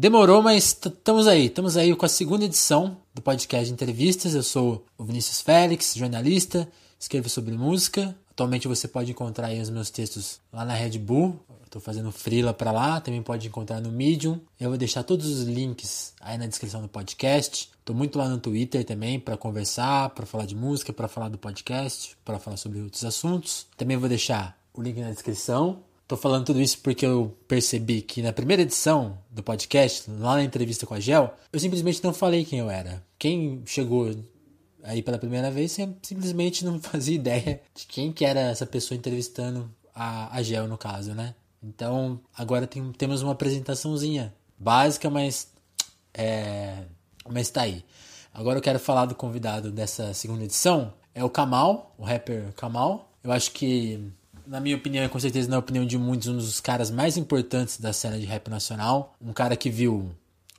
Demorou, mas estamos aí. Estamos aí com a segunda edição do podcast de entrevistas. Eu sou o Vinícius Félix, jornalista, escrevo sobre música. Atualmente você pode encontrar os meus textos lá na Red Bull. Estou fazendo freela para lá, também pode encontrar no Medium. Eu vou deixar todos os links aí na descrição do podcast. Estou muito lá no Twitter também para conversar, para falar de música, para falar do podcast, para falar sobre outros assuntos. Também vou deixar o link na descrição Tô falando tudo isso porque eu percebi que na primeira edição do podcast, lá na entrevista com a Gel, eu simplesmente não falei quem eu era. Quem chegou aí pela primeira vez simplesmente não fazia ideia de quem que era essa pessoa entrevistando a, a Gel, no caso, né? Então, agora tem, temos uma apresentaçãozinha básica, mas é, mas tá aí. Agora eu quero falar do convidado dessa segunda edição, é o Kamal, o rapper Kamal. Eu acho que na minha opinião, e com certeza na opinião de muitos, um dos caras mais importantes da cena de rap nacional. Um cara que viu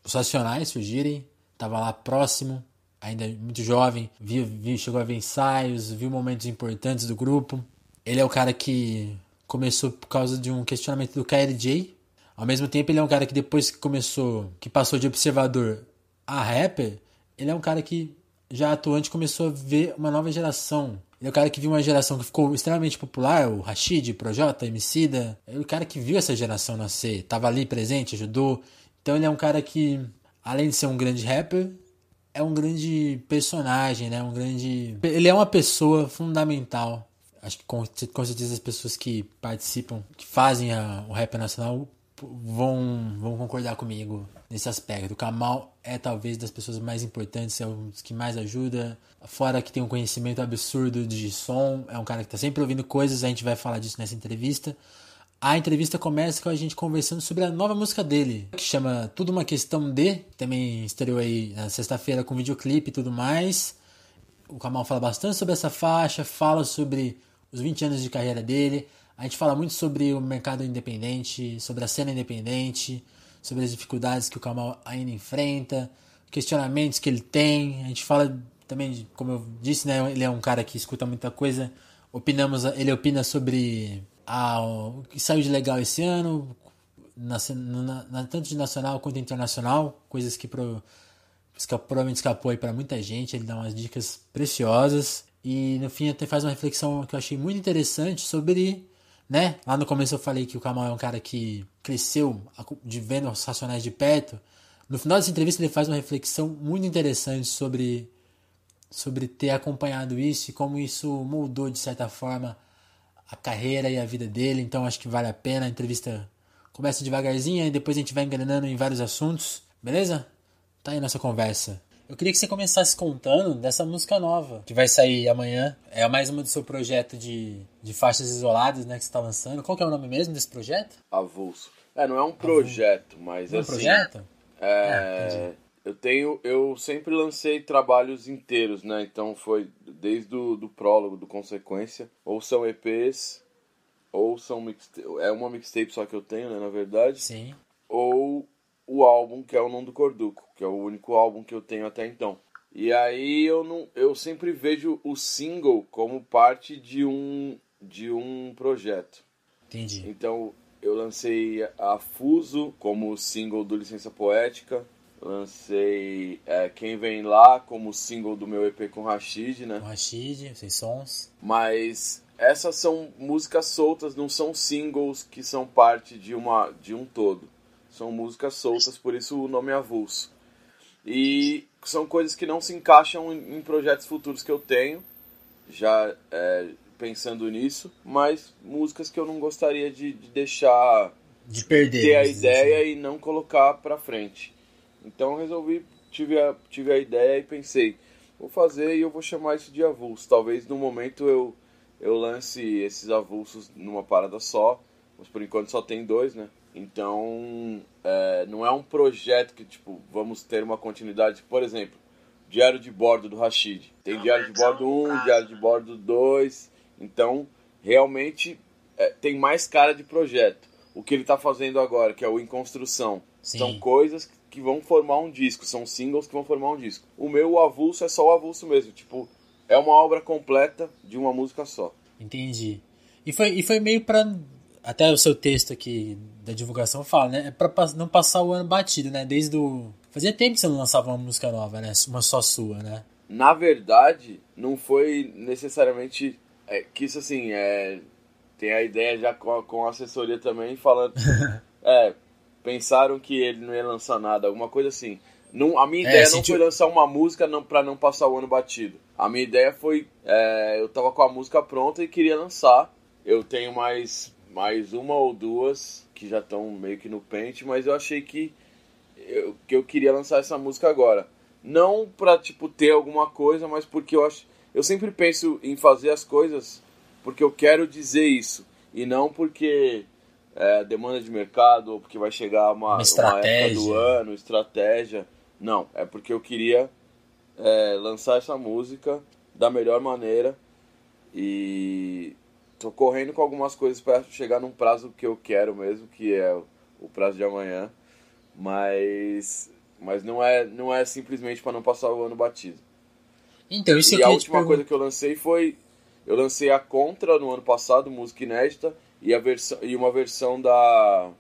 os Racionais surgirem, tava lá próximo, ainda muito jovem, viu, viu, chegou a ver ensaios, viu momentos importantes do grupo. Ele é o cara que começou por causa de um questionamento do KLJ. Ao mesmo tempo, ele é um cara que depois que começou, que passou de observador a rapper, ele é um cara que já atuante começou a ver uma nova geração ele é o cara que viu uma geração que ficou extremamente popular, o Rashid, Projota, Emicida. É o cara que viu essa geração nascer, tava ali presente, ajudou. Então ele é um cara que, além de ser um grande rapper, é um grande personagem, né? Um grande... Ele é uma pessoa fundamental. Acho que com, com certeza as pessoas que participam, que fazem a, o rap nacional vão, vão concordar comigo nesse aspecto. O Kamal é talvez das pessoas mais importantes, é um dos que mais ajuda. Fora que tem um conhecimento absurdo de som, é um cara que está sempre ouvindo coisas, a gente vai falar disso nessa entrevista. A entrevista começa com a gente conversando sobre a nova música dele, que chama Tudo Uma Questão de, também estreou aí na sexta-feira com videoclipe e tudo mais. O Kamal fala bastante sobre essa faixa, fala sobre os 20 anos de carreira dele. A gente fala muito sobre o mercado independente, sobre a cena independente, sobre as dificuldades que o Kamal ainda enfrenta, questionamentos que ele tem. A gente fala também, como eu disse, né, ele é um cara que escuta muita coisa. Opinamos, ele opina sobre a, o que saiu de legal esse ano, na, na, tanto de nacional quanto internacional, coisas que, pro, provavelmente escapou aí para muita gente. Ele dá umas dicas preciosas. E no fim até faz uma reflexão que eu achei muito interessante sobre né? Lá no começo eu falei que o Kamal é um cara que cresceu de vendo os Racionais de perto. No final dessa entrevista ele faz uma reflexão muito interessante sobre sobre ter acompanhado isso e como isso mudou de certa forma a carreira e a vida dele. Então acho que vale a pena. A entrevista começa devagarzinho e depois a gente vai engrenando em vários assuntos, beleza? Tá aí nossa conversa. Eu queria que você começasse contando dessa música nova, que vai sair amanhã. É mais uma do seu projeto de, de faixas isoladas, né, que você está lançando. Qual que é o nome mesmo desse projeto? Avulso. É, não é um projeto, Avulso. mas não assim... É um assim, projeto? É... é eu tenho... Eu sempre lancei trabalhos inteiros, né? Então foi desde o do prólogo, do Consequência. Ou são EPs, ou são mixtape... É uma mixtape só que eu tenho, né, na verdade. Sim. Ou o álbum que é o Não do Corduco, que é o único álbum que eu tenho até então. E aí eu não, eu sempre vejo o single como parte de um de um projeto. Entendi. Então eu lancei a Fuso como single do Licença Poética, lancei é, Quem Vem Lá como single do meu EP com Rashid, né? Com Rashid, sem sons. Mas essas são músicas soltas, não são singles que são parte de uma de um todo. São músicas soltas, por isso o nome é avulso. E são coisas que não se encaixam em projetos futuros que eu tenho, já é, pensando nisso, mas músicas que eu não gostaria de, de deixar de perder ter a ideia assim. e não colocar pra frente. Então resolvi, tive a, tive a ideia e pensei, vou fazer e eu vou chamar isso de avulso. Talvez no momento eu, eu lance esses avulsos numa parada só, mas por enquanto só tem dois, né? Então, é, não é um projeto que, tipo, vamos ter uma continuidade. Por exemplo, diário de bordo do Rashid. Tem não, diário de bordo 1, um, diário de bordo 2. Então, realmente, é, tem mais cara de projeto. O que ele está fazendo agora, que é o Em Construção, Sim. são coisas que vão formar um disco. São singles que vão formar um disco. O meu, o avulso, é só o avulso mesmo. Tipo, é uma obra completa de uma música só. Entendi. E foi, e foi meio pra até o seu texto aqui da divulgação fala, né? É pra não passar o ano batido, né? Desde o. Fazia tempo que você não lançava uma música nova, né? Uma só sua, né? Na verdade, não foi necessariamente. É, que isso assim, é, tem a ideia já com a, com a assessoria também falando. é, pensaram que ele não ia lançar nada, alguma coisa assim. Não, a minha é, ideia não foi lançar uma música não, pra não passar o ano batido. A minha ideia foi. É, eu tava com a música pronta e queria lançar. Eu tenho mais, mais uma ou duas que já estão meio que no pente, mas eu achei que eu, que eu queria lançar essa música agora. Não pra, tipo, ter alguma coisa, mas porque eu acho. Eu sempre penso em fazer as coisas porque eu quero dizer isso. E não porque é, demanda de mercado ou porque vai chegar uma, uma, uma época do ano, estratégia. Não, é porque eu queria é, lançar essa música da melhor maneira e tô correndo com algumas coisas para chegar num prazo que eu quero mesmo, que é o prazo de amanhã, mas mas não é não é simplesmente para não passar o ano batido. Então, isso e a última coisa que eu lancei foi eu lancei a Contra no ano passado, música inédita, e a versão e uma versão da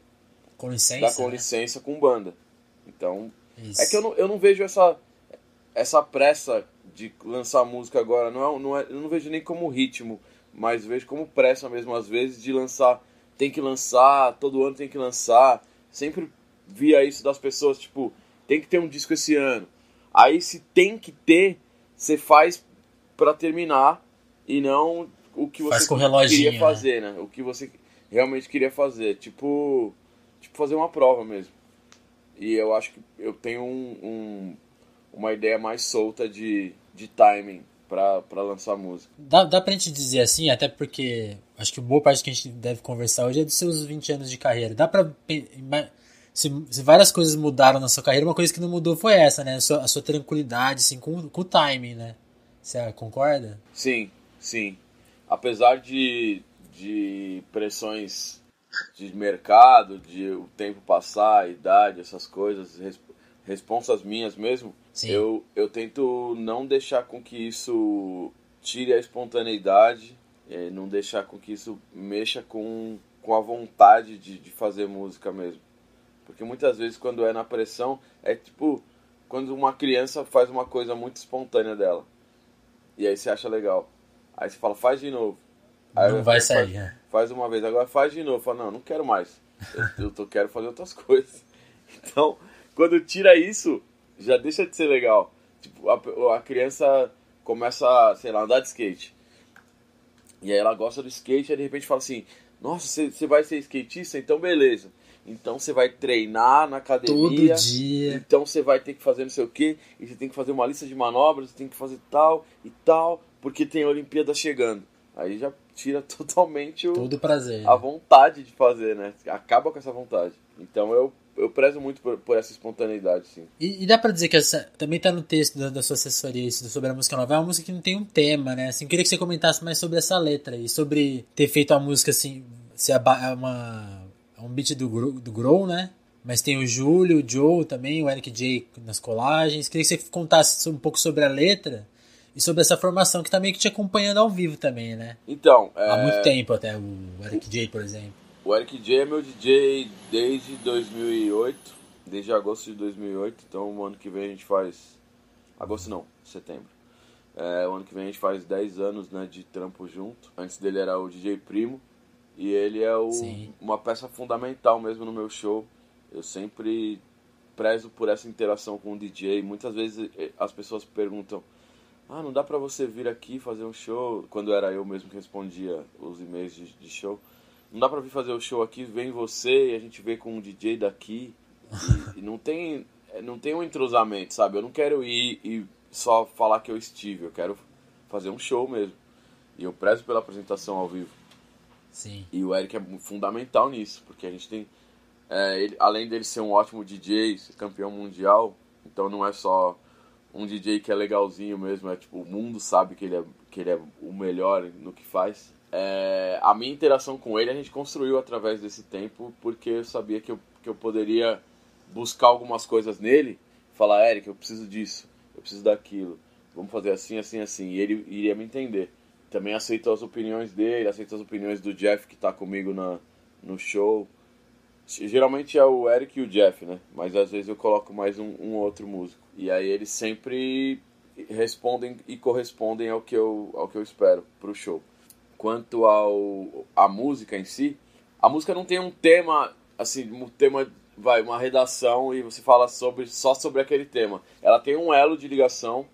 com licença, da com né? licença com banda. Então, isso. é que eu não, eu não vejo essa essa pressa de lançar música agora, não é, não é, eu não vejo nem como ritmo, mas vejo como pressa mesmo, às vezes, de lançar. Tem que lançar, todo ano tem que lançar. Sempre via isso das pessoas, tipo, tem que ter um disco esse ano. Aí, se tem que ter, você faz para terminar e não o que você queria né? fazer, né? O que você realmente queria fazer. Tipo, tipo fazer uma prova mesmo. E eu acho que eu tenho um, um uma ideia mais solta de, de timing para lançar música. Dá, dá pra gente dizer assim, até porque acho que boa parte que a gente deve conversar hoje é dos seus 20 anos de carreira. Dá pra. Se, se várias coisas mudaram na sua carreira, uma coisa que não mudou foi essa, né? A sua, a sua tranquilidade, assim, com, com o timing, né? Você concorda? Sim, sim. Apesar de, de pressões de mercado, de o tempo passar, a idade, essas coisas, responsas minhas mesmo, eu, eu tento não deixar com que isso tire a espontaneidade, é, não deixar com que isso mexa com, com a vontade de, de fazer música mesmo. Porque muitas vezes quando é na pressão, é tipo quando uma criança faz uma coisa muito espontânea dela. E aí você acha legal. Aí você fala, faz de novo. Aí não vai sair, faz, né? Faz uma vez, agora faz de novo. Fala, não, não quero mais. Eu, eu tô, quero fazer outras coisas. Então, quando tira isso, já deixa de ser legal. Tipo, a, a criança começa, sei lá, a andar de skate. E aí ela gosta do skate, e de repente fala assim: Nossa, você vai ser skatista? Então beleza. Então você vai treinar na academia. Todo dia. Então você vai ter que fazer não sei o que. E você tem que fazer uma lista de manobras, você tem que fazer tal e tal, porque tem a Olimpíada chegando. Aí já tira totalmente o, Todo prazer. a vontade de fazer, né? Acaba com essa vontade. Então eu eu prezo muito por, por essa espontaneidade, sim. E, e, dá pra dizer que essa, também tá no texto da, da sua assessoria isso, sobre a música nova. É uma música que não tem um tema, né? Assim, queria que você comentasse mais sobre essa letra e sobre ter feito a música assim, ser é uma, é um beat do, do Grow, né? Mas tem o Júlio, o Joe também, o Eric J nas colagens. Queria que você contasse um pouco sobre a letra e sobre essa formação que tá meio que te acompanhando ao vivo também, né? Então, é... Há muito tempo até, o Eric J, por exemplo. O Eric J é meu DJ desde 2008, desde agosto de 2008. Então, o ano que vem a gente faz. Agosto não, setembro. É, o ano que vem a gente faz 10 anos né, de trampo junto. Antes dele era o DJ Primo. E ele é o, uma peça fundamental mesmo no meu show. Eu sempre prezo por essa interação com o DJ. Muitas vezes eh, as pessoas perguntam: Ah, não dá pra você vir aqui fazer um show? Quando era eu mesmo que respondia os e-mails de, de show. Não dá pra vir fazer o show aqui, vem você e a gente vê com um DJ daqui. E, e não tem não tem um entrosamento, sabe? Eu não quero ir e só falar que eu estive, eu quero fazer um show mesmo. E eu prezo pela apresentação ao vivo. Sim. E o Eric é fundamental nisso, porque a gente tem. É, ele, além dele ser um ótimo DJ, ser campeão mundial, então não é só um DJ que é legalzinho mesmo, é tipo, o mundo sabe que ele é, que ele é o melhor no que faz. É, a minha interação com ele a gente construiu através desse tempo, porque eu sabia que eu, que eu poderia buscar algumas coisas nele, falar, Eric, eu preciso disso, eu preciso daquilo, vamos fazer assim, assim, assim, e ele iria me entender. Também aceito as opiniões dele, aceito as opiniões do Jeff, que está comigo na, no show. Geralmente é o Eric e o Jeff, né? Mas às vezes eu coloco mais um, um outro músico. E aí eles sempre respondem e correspondem ao que eu, ao que eu espero pro show. Quanto ao a música em si, a música não tem um tema, assim, um tema, vai, uma redação e você fala sobre só sobre aquele tema. Ela tem um elo de ligação.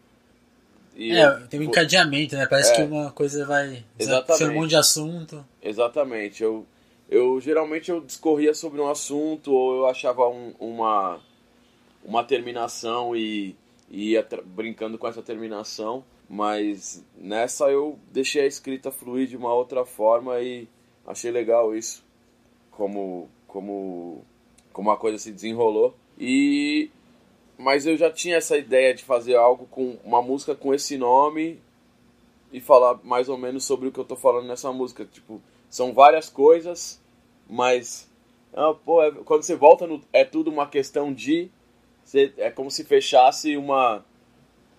é, tem um encadeamento, né? Parece é, que uma coisa vai. Exatamente. um monte de assunto. Exatamente. Eu, eu geralmente eu discorria sobre um assunto ou eu achava um, uma, uma terminação e, e ia brincando com essa terminação. Mas nessa eu deixei a escrita fluir de uma outra forma e achei legal isso como como como a coisa se desenrolou. E mas eu já tinha essa ideia de fazer algo com uma música com esse nome e falar mais ou menos sobre o que eu tô falando nessa música. Tipo são várias coisas mas ah, pô, é, quando você volta no é tudo uma questão de você, é como se fechasse uma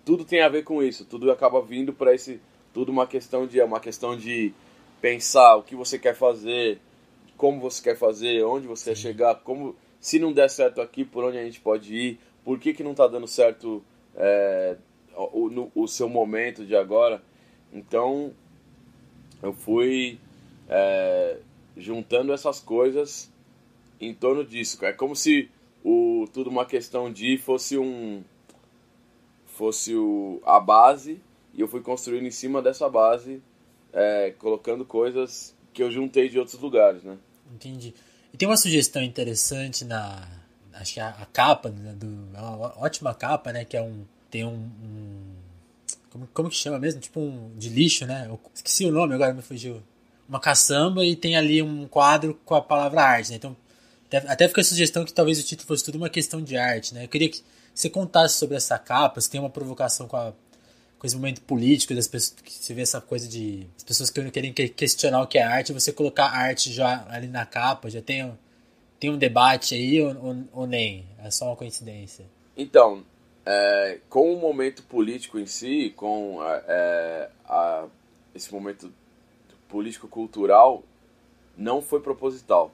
tudo tem a ver com isso tudo acaba vindo para esse tudo uma questão de é uma questão de pensar o que você quer fazer como você quer fazer, onde você quer chegar, como se não der certo aqui, por onde a gente pode ir, por que, que não está dando certo é, o, no, o seu momento de agora. Então, eu fui é, juntando essas coisas em torno disso. É como se o tudo uma questão de fosse um fosse o, a base e eu fui construindo em cima dessa base, é, colocando coisas que eu juntei de outros lugares, né? Entendi. E tem uma sugestão interessante na. Acho que a, a capa, né, do, é uma ótima capa, né? Que é um. Tem um. um como, como que chama mesmo? Tipo um. De lixo, né? Eu esqueci o nome, agora me fugiu. Uma caçamba e tem ali um quadro com a palavra arte, né? Então. Até fica a sugestão que talvez o título fosse tudo uma questão de arte, né? Eu queria que você contasse sobre essa capa, se tem uma provocação com a com esse momento político das pessoas que você vê essa coisa de as pessoas que querem questionar o que é arte você colocar arte já ali na capa já tem tem um debate aí ou, ou, ou nem? É só uma coincidência. Então é, com o momento político em si com a, é, a, esse momento político cultural não foi proposital.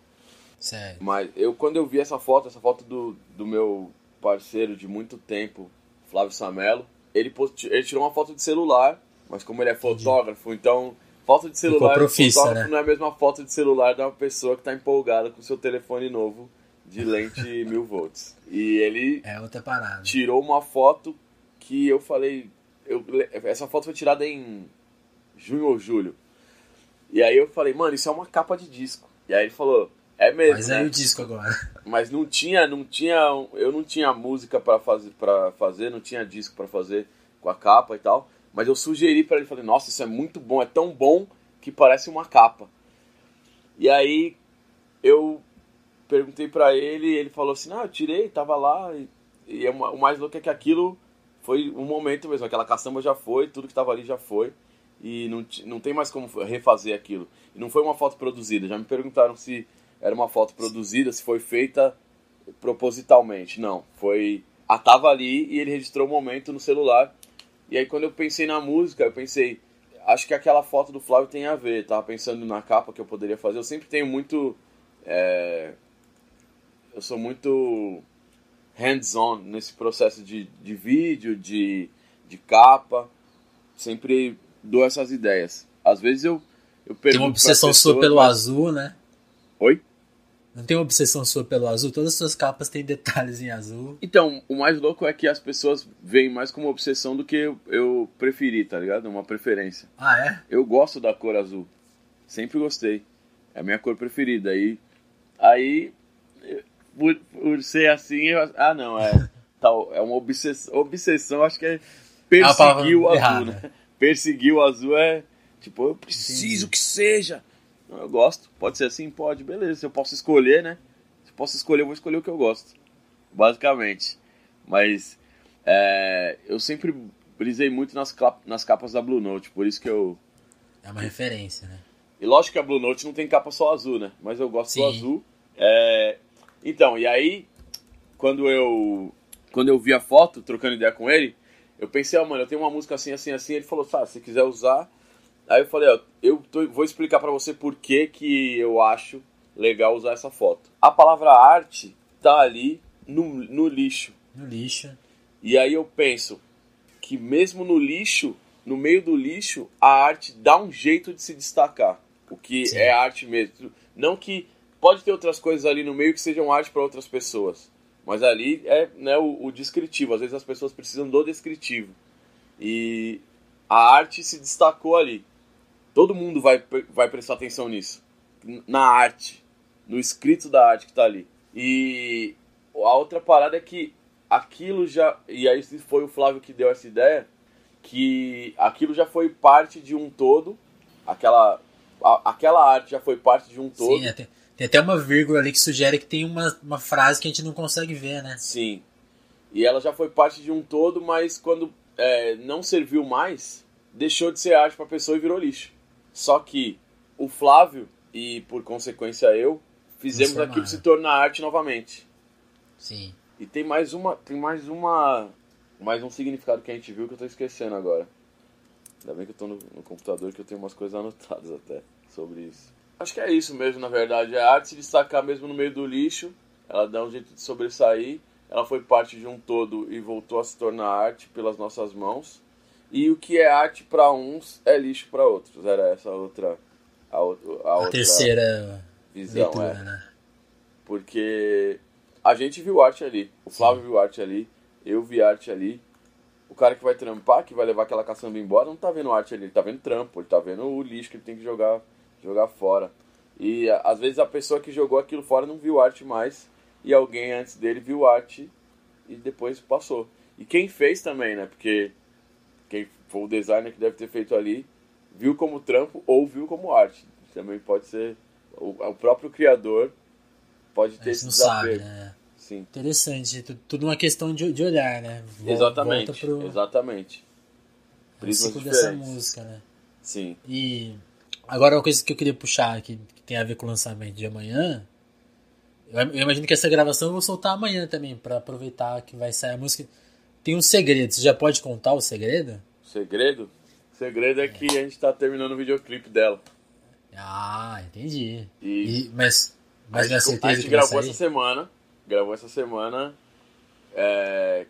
Sério? mas eu quando eu vi essa foto essa foto do, do meu parceiro de muito tempo Flávio Samelo ele, post... ele tirou uma foto de celular, mas como ele é fotógrafo, Entendi. então foto de celular profissa, fotógrafo né? não é a mesma foto de celular de uma pessoa que está empolgada com seu telefone novo de lente mil volts. E ele é outra parada. tirou uma foto que eu falei, eu, essa foto foi tirada em junho ou julho. E aí eu falei, mano, isso é uma capa de disco. E aí ele falou, é mesmo. Mas né? aí o disco agora. Mas não tinha, não tinha, eu não tinha música para fazer, para fazer, não tinha disco para fazer com a capa e tal. Mas eu sugeri para ele, falei, nossa, isso é muito bom, é tão bom que parece uma capa. E aí eu perguntei para ele, ele falou assim, ah, eu tirei, tava lá e, e é o mais louco é que aquilo foi um momento mesmo, aquela caçamba já foi, tudo que tava ali já foi e não, não tem mais como refazer aquilo. E não foi uma foto produzida. Já me perguntaram se era uma foto produzida, se foi feita propositalmente. Não, foi. A tava ali e ele registrou o momento no celular. E aí quando eu pensei na música, eu pensei, acho que aquela foto do Flávio tem a ver. Tava pensando na capa que eu poderia fazer. Eu sempre tenho muito. É... Eu sou muito hands-on nesse processo de, de vídeo, de, de capa. Sempre dou essas ideias. Às vezes eu, eu pergunto. Tem uma obsessão sua pelo mas... azul, né? Oi? Não tem uma obsessão sua pelo azul? Todas as suas capas têm detalhes em azul. Então, o mais louco é que as pessoas veem mais como obsessão do que eu, eu preferi, tá ligado? Uma preferência. Ah, é? Eu gosto da cor azul. Sempre gostei. É a minha cor preferida. Aí, aí por, por ser assim, eu, ah, não, é, tal, é uma obsessão. Obsessão, acho que é perseguir o azul, errada. né? Perseguir o azul é tipo, eu preciso Entendi. que seja eu gosto. Pode ser assim? Pode, beleza. Se eu posso escolher, né? Se eu posso escolher, eu vou escolher o que eu gosto. Basicamente. Mas é, eu sempre brisei muito nas, nas capas da Blue Note, por isso que eu. É uma referência, né? E lógico que a Blue Note não tem capa só azul, né? Mas eu gosto Sim. do azul. É, então, e aí, quando eu. Quando eu vi a foto, trocando ideia com ele, eu pensei, ó, oh, mano, eu tenho uma música assim, assim, assim. Ele falou, sabe, se quiser usar, Aí eu falei, ó, eu tô, vou explicar para você por que que eu acho legal usar essa foto. A palavra arte tá ali no, no lixo. No lixo. E aí eu penso que mesmo no lixo, no meio do lixo, a arte dá um jeito de se destacar. O que Sim. é arte mesmo. Não que pode ter outras coisas ali no meio que sejam arte para outras pessoas. Mas ali é né, o, o descritivo. Às vezes as pessoas precisam do descritivo. E a arte se destacou ali. Todo mundo vai, vai prestar atenção nisso. Na arte. No escrito da arte que tá ali. E a outra parada é que aquilo já. E aí foi o Flávio que deu essa ideia. Que aquilo já foi parte de um todo. Aquela, a- aquela arte já foi parte de um todo. Sim, é, tem, até uma vírgula ali que sugere que tem uma, uma frase que a gente não consegue ver, né? Sim. E ela já foi parte de um todo, mas quando é, não serviu mais, deixou de ser arte pra pessoa e virou lixo. Só que o Flávio, e por consequência eu, fizemos aquilo se tornar arte novamente. Sim. E tem mais uma. Tem mais uma. Mais um significado que a gente viu que eu tô esquecendo agora. Ainda bem que eu tô no, no computador que eu tenho umas coisas anotadas até sobre isso. Acho que é isso mesmo, na verdade. É a arte se destacar mesmo no meio do lixo. Ela dá um jeito de sobressair. Ela foi parte de um todo e voltou a se tornar arte pelas nossas mãos. E o que é arte para uns é lixo para outros. Era essa outra. A, a A outra terceira visão, leitura, é. né? Porque a gente viu arte ali. O Flávio viu arte ali. Eu vi arte ali. O cara que vai trampar, que vai levar aquela caçamba embora, não tá vendo arte ali. Ele tá vendo trampo. Ele tá vendo o lixo que ele tem que jogar, jogar fora. E às vezes a pessoa que jogou aquilo fora não viu arte mais. E alguém antes dele viu arte e depois passou. E quem fez também, né? Porque quem foi o designer que deve ter feito ali viu como trampo ou viu como arte. Também pode ser o, o próprio criador pode ter esse não sabe, desafio. né? Sim, Tudo, tudo, uma questão de, de olhar, né? Vol- exatamente, pro, exatamente. Prismas ciclo dessa música, né? Sim, E agora uma coisa que eu queria puxar aqui, que tem a ver com o lançamento de amanhã. Eu, eu imagino que essa gravação eu vou soltar amanhã também, pra aproveitar que vai sair a música. Tem um segredo, você já pode contar o segredo? segredo, o segredo é que a gente tá terminando o videoclipe dela. Ah, entendi. E, E- mas mas a minha gente, a gente gravou essa semana, gravou essa semana, é,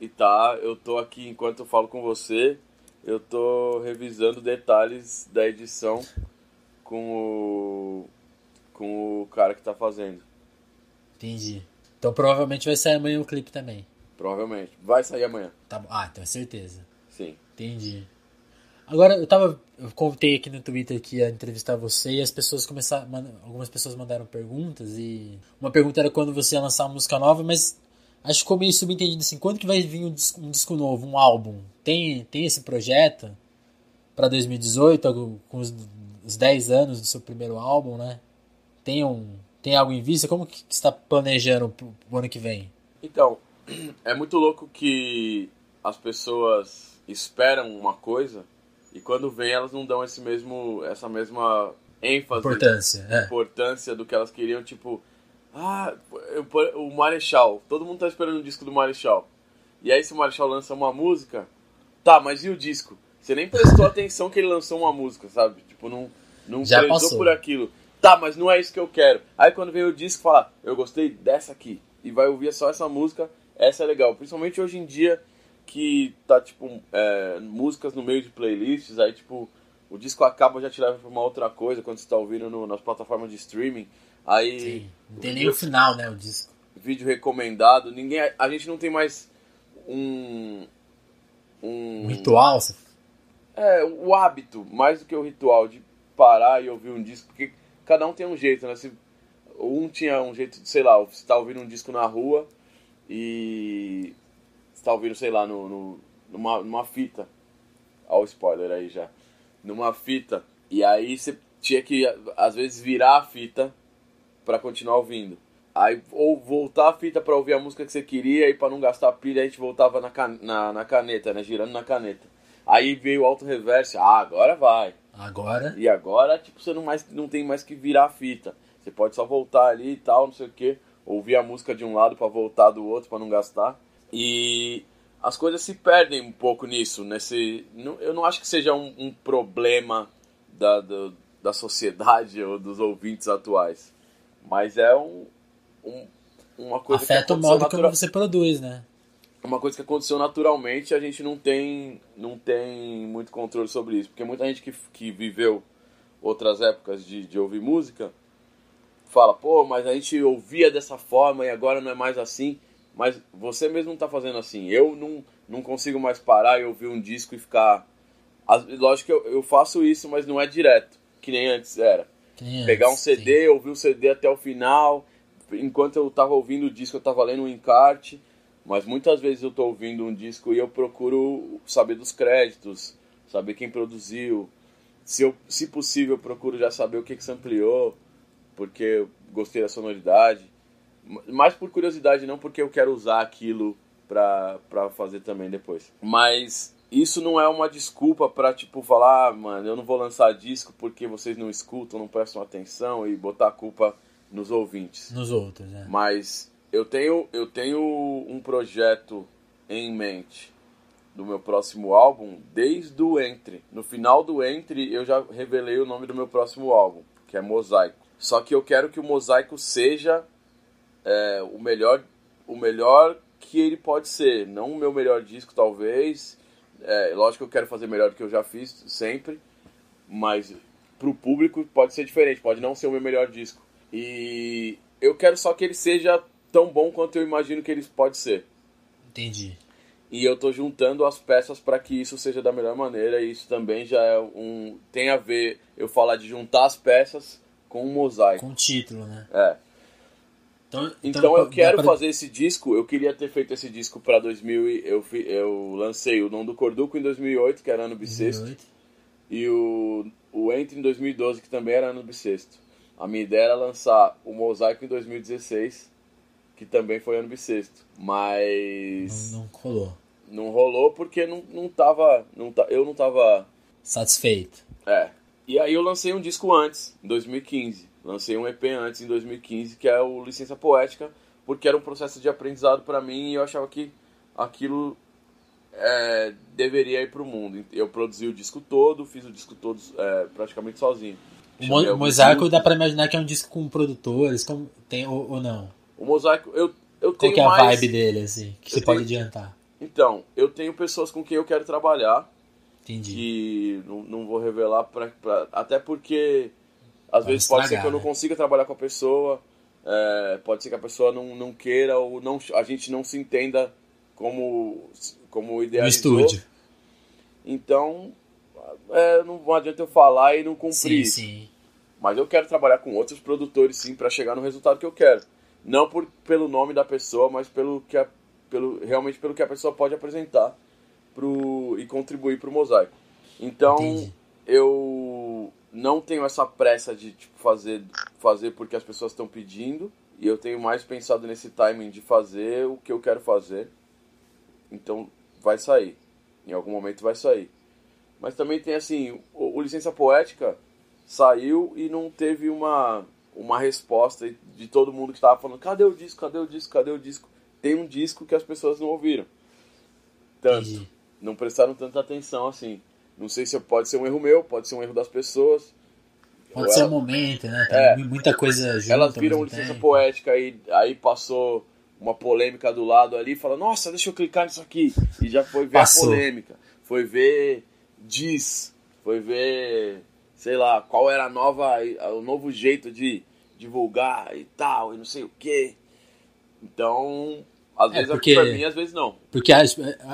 e tá, eu tô aqui enquanto eu falo com você, eu tô revisando detalhes da edição com o com o cara que tá fazendo. Entendi. Então provavelmente vai sair amanhã o clipe também. Provavelmente. Vai sair amanhã. Tá. Ah, então é certeza. Sim. Entendi. Agora, eu tava. Eu contei aqui no Twitter que ia entrevistar você e as pessoas começaram. Algumas pessoas mandaram perguntas e. Uma pergunta era quando você ia lançar uma música nova, mas acho que ficou meio subentendido assim. Quando que vai vir um disco, um disco novo, um álbum? Tem, tem esse projeto pra 2018, algo- com os, os 10 anos do seu primeiro álbum, né? Tem, um, tem algo em vista? Como que você está planejando pro ano que vem? Então, é muito louco que as pessoas esperam uma coisa e quando vem elas não dão esse mesmo, essa mesma ênfase, Importância. É. importância do que elas queriam, tipo, ah, eu- o Marechal, todo mundo tá esperando um disco do Marechal. E aí se o Marechal lança uma música, tá, mas e o disco? Você nem prestou atenção que ele lançou uma música, sabe? Tipo, não, não Já passou. por aquilo. Tá, mas não é isso que eu quero. Aí quando vem o disco, fala, eu gostei dessa aqui. E vai ouvir só essa música, essa é legal. Principalmente hoje em dia, que tá, tipo, é, músicas no meio de playlists, aí, tipo, o disco acaba, já te leva pra uma outra coisa, quando você tá ouvindo no- nas plataformas de streaming. Aí, Sim. Não tem nem o final, né? O disco. vídeo recomendado, ninguém, a gente não tem mais um... Um Um ritual. é, o hábito, mais do que o ritual de parar e ouvir um disco, porque cada um tem um jeito, né? Se, um tinha um jeito sei lá, você tá ouvindo um disco na rua e você tá ouvindo, sei lá, no, no- numa, numa fita. Olha o spoiler aí já. Numa fita. E aí você tinha que, às vezes, virar a fita pra continuar ouvindo. Aí, ou voltar a fita pra ouvir a música que você queria e pra não gastar pilha, a gente voltava na, can- na, na caneta, né? Girando na caneta. Aí veio o auto reverse, ah, agora vai. Agora. E agora, tipo, você não, mais, não tem mais que virar a fita. Você pode só voltar ali e tal, não sei o que. Ouvir a música de um lado pra voltar do outro, pra não gastar. E as coisas se perdem um pouco nisso. Nesse, eu não acho que seja um, um problema da, do- da sociedade ou dos ouvintes atuais. Mas é um, um uma coisa Afeta que o modo natural... como você produz, né? Uma coisa que aconteceu naturalmente, a gente não tem, não tem muito controle sobre isso. Porque muita gente que, que viveu outras épocas de, de ouvir música fala, pô, mas a gente ouvia dessa forma e agora não é mais assim. Mas você mesmo não está fazendo assim. Eu não, não consigo mais parar e ouvir um disco e ficar. Lógico que eu, eu faço isso, mas não é direto, que nem antes era. Pegar um CD, sim. ouvir o CD até o final. Enquanto eu estava ouvindo o disco, eu estava lendo um encarte. Mas muitas vezes eu estou ouvindo um disco e eu procuro saber dos créditos, saber quem produziu. Se, eu, se possível, eu procuro já saber o que, que se ampliou, porque eu gostei da sonoridade mais por curiosidade, não porque eu quero usar aquilo pra, pra fazer também depois. Mas isso não é uma desculpa pra, tipo, falar, ah, mano, eu não vou lançar disco porque vocês não escutam, não prestam atenção e botar a culpa nos ouvintes. Nos outros, né? Mas eu tenho, eu tenho um projeto em mente do meu próximo álbum desde o Entre. No final do Entre eu já revelei o nome do meu próximo álbum, que é Mosaico. Só que eu quero que o Mosaico seja é, o melhor o melhor que ele pode ser. Não o meu melhor disco, talvez. É, lógico que eu quero fazer melhor do que eu já fiz, sempre. Mas pro público pode ser diferente, pode não ser o meu melhor disco. E eu quero só que ele seja tão bom quanto eu imagino que ele pode ser. Entendi. E eu tô juntando as peças para que isso seja da melhor maneira. E isso também já é um. Tem a ver eu falar de juntar as peças com um mosaico. Com o título, né? É. Então, então, então eu quero pra... fazer esse disco. Eu queria ter feito esse disco para 2000. Eu, eu lancei o Não do Corduco em 2008, que era ano bissexto. 2008. E o, o Entre em 2012, que também era ano bissexto. A minha ideia era lançar o Mosaico em 2016, que também foi ano bissexto. Mas. Não, não rolou. Não rolou porque não, não tava. Não, eu não tava. Satisfeito. É. E aí eu lancei um disco antes, em 2015. Lancei um EP antes, em 2015, que é o Licença Poética, porque era um processo de aprendizado para mim e eu achava que aquilo é, deveria ir para o mundo. Eu produzi o disco todo, fiz o disco todo é, praticamente sozinho. O, Mosaico dá para imaginar que é um disco com produtores, com, tem, ou, ou não? O Mosaico, eu, eu tenho Qual que é a mais... vibe dele, assim, que eu você tenho... pode adiantar? Então, eu tenho pessoas com quem eu quero trabalhar. Entendi. Que não, não vou revelar, pra, pra, até porque às vezes estragar, pode ser que eu não né? consiga trabalhar com a pessoa, é, pode ser que a pessoa não, não queira ou não, a gente não se entenda como, como idealizou. No estúdio. Então, é, não adianta eu falar e não cumprir. Sim, sim. Mas eu quero trabalhar com outros produtores, sim, para chegar no resultado que eu quero. Não por, pelo nome da pessoa, mas pelo que a, pelo, realmente pelo que a pessoa pode apresentar pro, e contribuir para o mosaico. Então, Entendi. eu não tenho essa pressa de tipo, fazer, fazer porque as pessoas estão pedindo. E eu tenho mais pensado nesse timing de fazer o que eu quero fazer. Então vai sair. Em algum momento vai sair. Mas também tem assim, o, o Licença Poética saiu e não teve uma, uma resposta de todo mundo que estava falando, cadê o disco, cadê o disco, cadê o disco? Tem um disco que as pessoas não ouviram. Tanto. Não prestaram tanta atenção assim. Não sei se pode ser um erro meu, pode ser um erro das pessoas. Pode ser ela... um momento, né? Tem é, muita coisa junto. Elas viram licença tempo. poética e aí passou uma polêmica do lado ali e fala, nossa, deixa eu clicar nisso aqui. E já foi ver Passou. a polêmica. Foi ver diz, foi ver, sei lá, qual era a nova, o novo jeito de divulgar e tal, e não sei o quê. Então, às é, vezes porque, é pra mim, às vezes não. Porque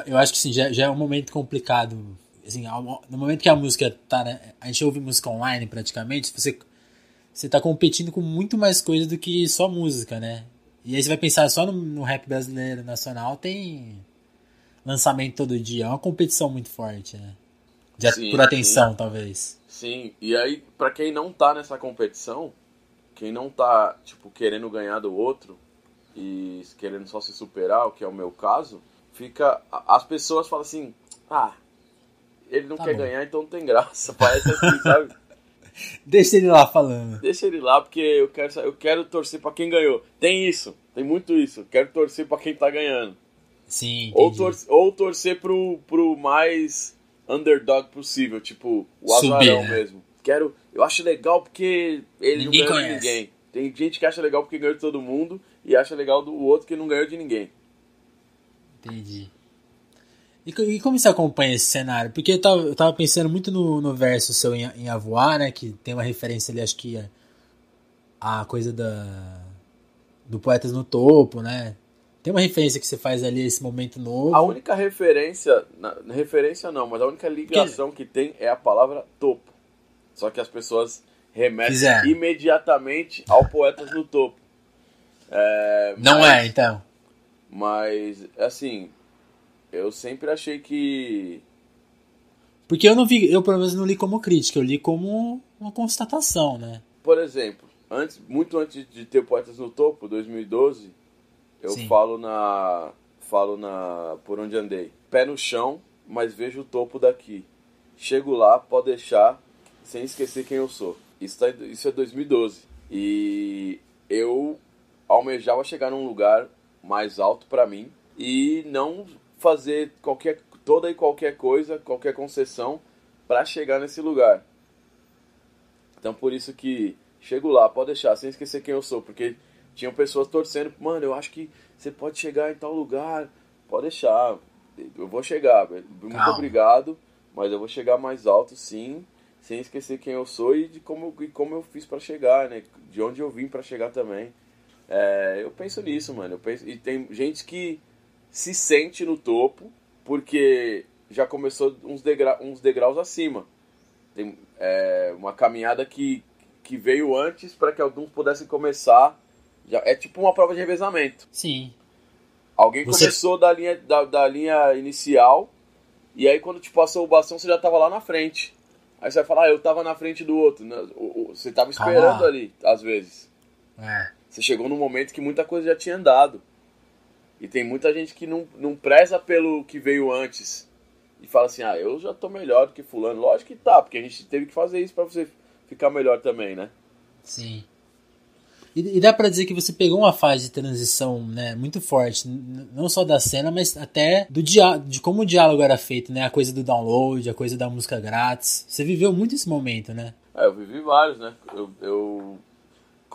eu acho que sim, já, já é um momento complicado assim, no momento que a música tá, né, a gente ouve música online praticamente, você você tá competindo com muito mais coisa do que só música, né? E aí você vai pensar só no, no rap brasileiro nacional, tem lançamento todo dia, é uma competição muito forte, né? De, sim, por atenção, sim. talvez. Sim, e aí, para quem não tá nessa competição, quem não tá, tipo, querendo ganhar do outro e querendo só se superar, o que é o meu caso, fica. As pessoas falam assim, ah, ele não tá quer bom. ganhar, então não tem graça. Parece assim, sabe? Deixa ele lá falando. Deixa ele lá, porque eu quero, eu quero torcer para quem ganhou. Tem isso, tem muito isso. Quero torcer para quem tá ganhando. Sim. Ou, tor ou torcer pro, pro mais underdog possível, tipo o Azarão né? mesmo. Quero. Eu acho legal porque ele ninguém não ganha ninguém. Tem gente que acha legal porque ganhou de todo mundo e acha legal do outro que não ganhou de ninguém. Entendi. E, e como você acompanha esse cenário? Porque eu tava, eu tava pensando muito no, no verso seu em, em Avoar, né? Que tem uma referência ali, acho que é a coisa da, do Poetas no Topo, né? Tem uma referência que você faz ali, esse momento novo. A única referência, na, referência não, mas a única ligação que... que tem é a palavra topo. Só que as pessoas remetem Fizer. imediatamente ao Poetas no Topo. É, não mas, é, então. Mas, assim, eu sempre achei que. Porque eu não vi, eu pelo menos não li como crítica, eu li como uma constatação, né? Por exemplo, antes, muito antes de ter Poetas no Topo, 2012, eu Sim. falo na. Falo na. Por onde andei. Pé no chão, mas vejo o topo daqui. Chego lá, pode deixar, sem esquecer quem eu sou. Isso, tá, isso é 2012. E eu almejava chegar num lugar mais alto para mim e não fazer qualquer toda e qualquer coisa, qualquer concessão para chegar nesse lugar. Então por isso que chego lá, pode deixar, sem esquecer quem eu sou, porque tinham pessoas torcendo, mano, eu acho que você pode chegar em tal lugar, pode deixar, eu vou chegar, muito Calma. obrigado, mas eu vou chegar mais alto sim, sem esquecer quem eu sou e de como, e como eu fiz para chegar, né, de onde eu vim para chegar também. É, eu penso nisso, mano, eu penso, e tem gente que se sente no topo porque já começou uns, degra, uns degraus acima. Tem é, uma caminhada que que veio antes para que alguns pudessem começar. Já, é tipo uma prova de revezamento. Sim. Alguém você... começou da linha, da, da, linha inicial, e aí quando te passou o bastão, você já tava lá na frente. Aí você vai falar, ah, eu tava na frente do outro. Né? Você tava esperando ah. ali, às vezes. É. Você chegou num momento que muita coisa já tinha andado. E tem muita gente que não, não preza pelo que veio antes. E fala assim, ah, eu já tô melhor do que fulano. Lógico que tá, porque a gente teve que fazer isso para você ficar melhor também, né? Sim. E, e, dá para dizer que você pegou uma fase de transição, né, muito forte, não só da cena, mas até do de como o diálogo era feito, né, a coisa do download, a coisa da música grátis. Você viveu muito esse momento, né? É, eu vivi vários, né? Eu, eu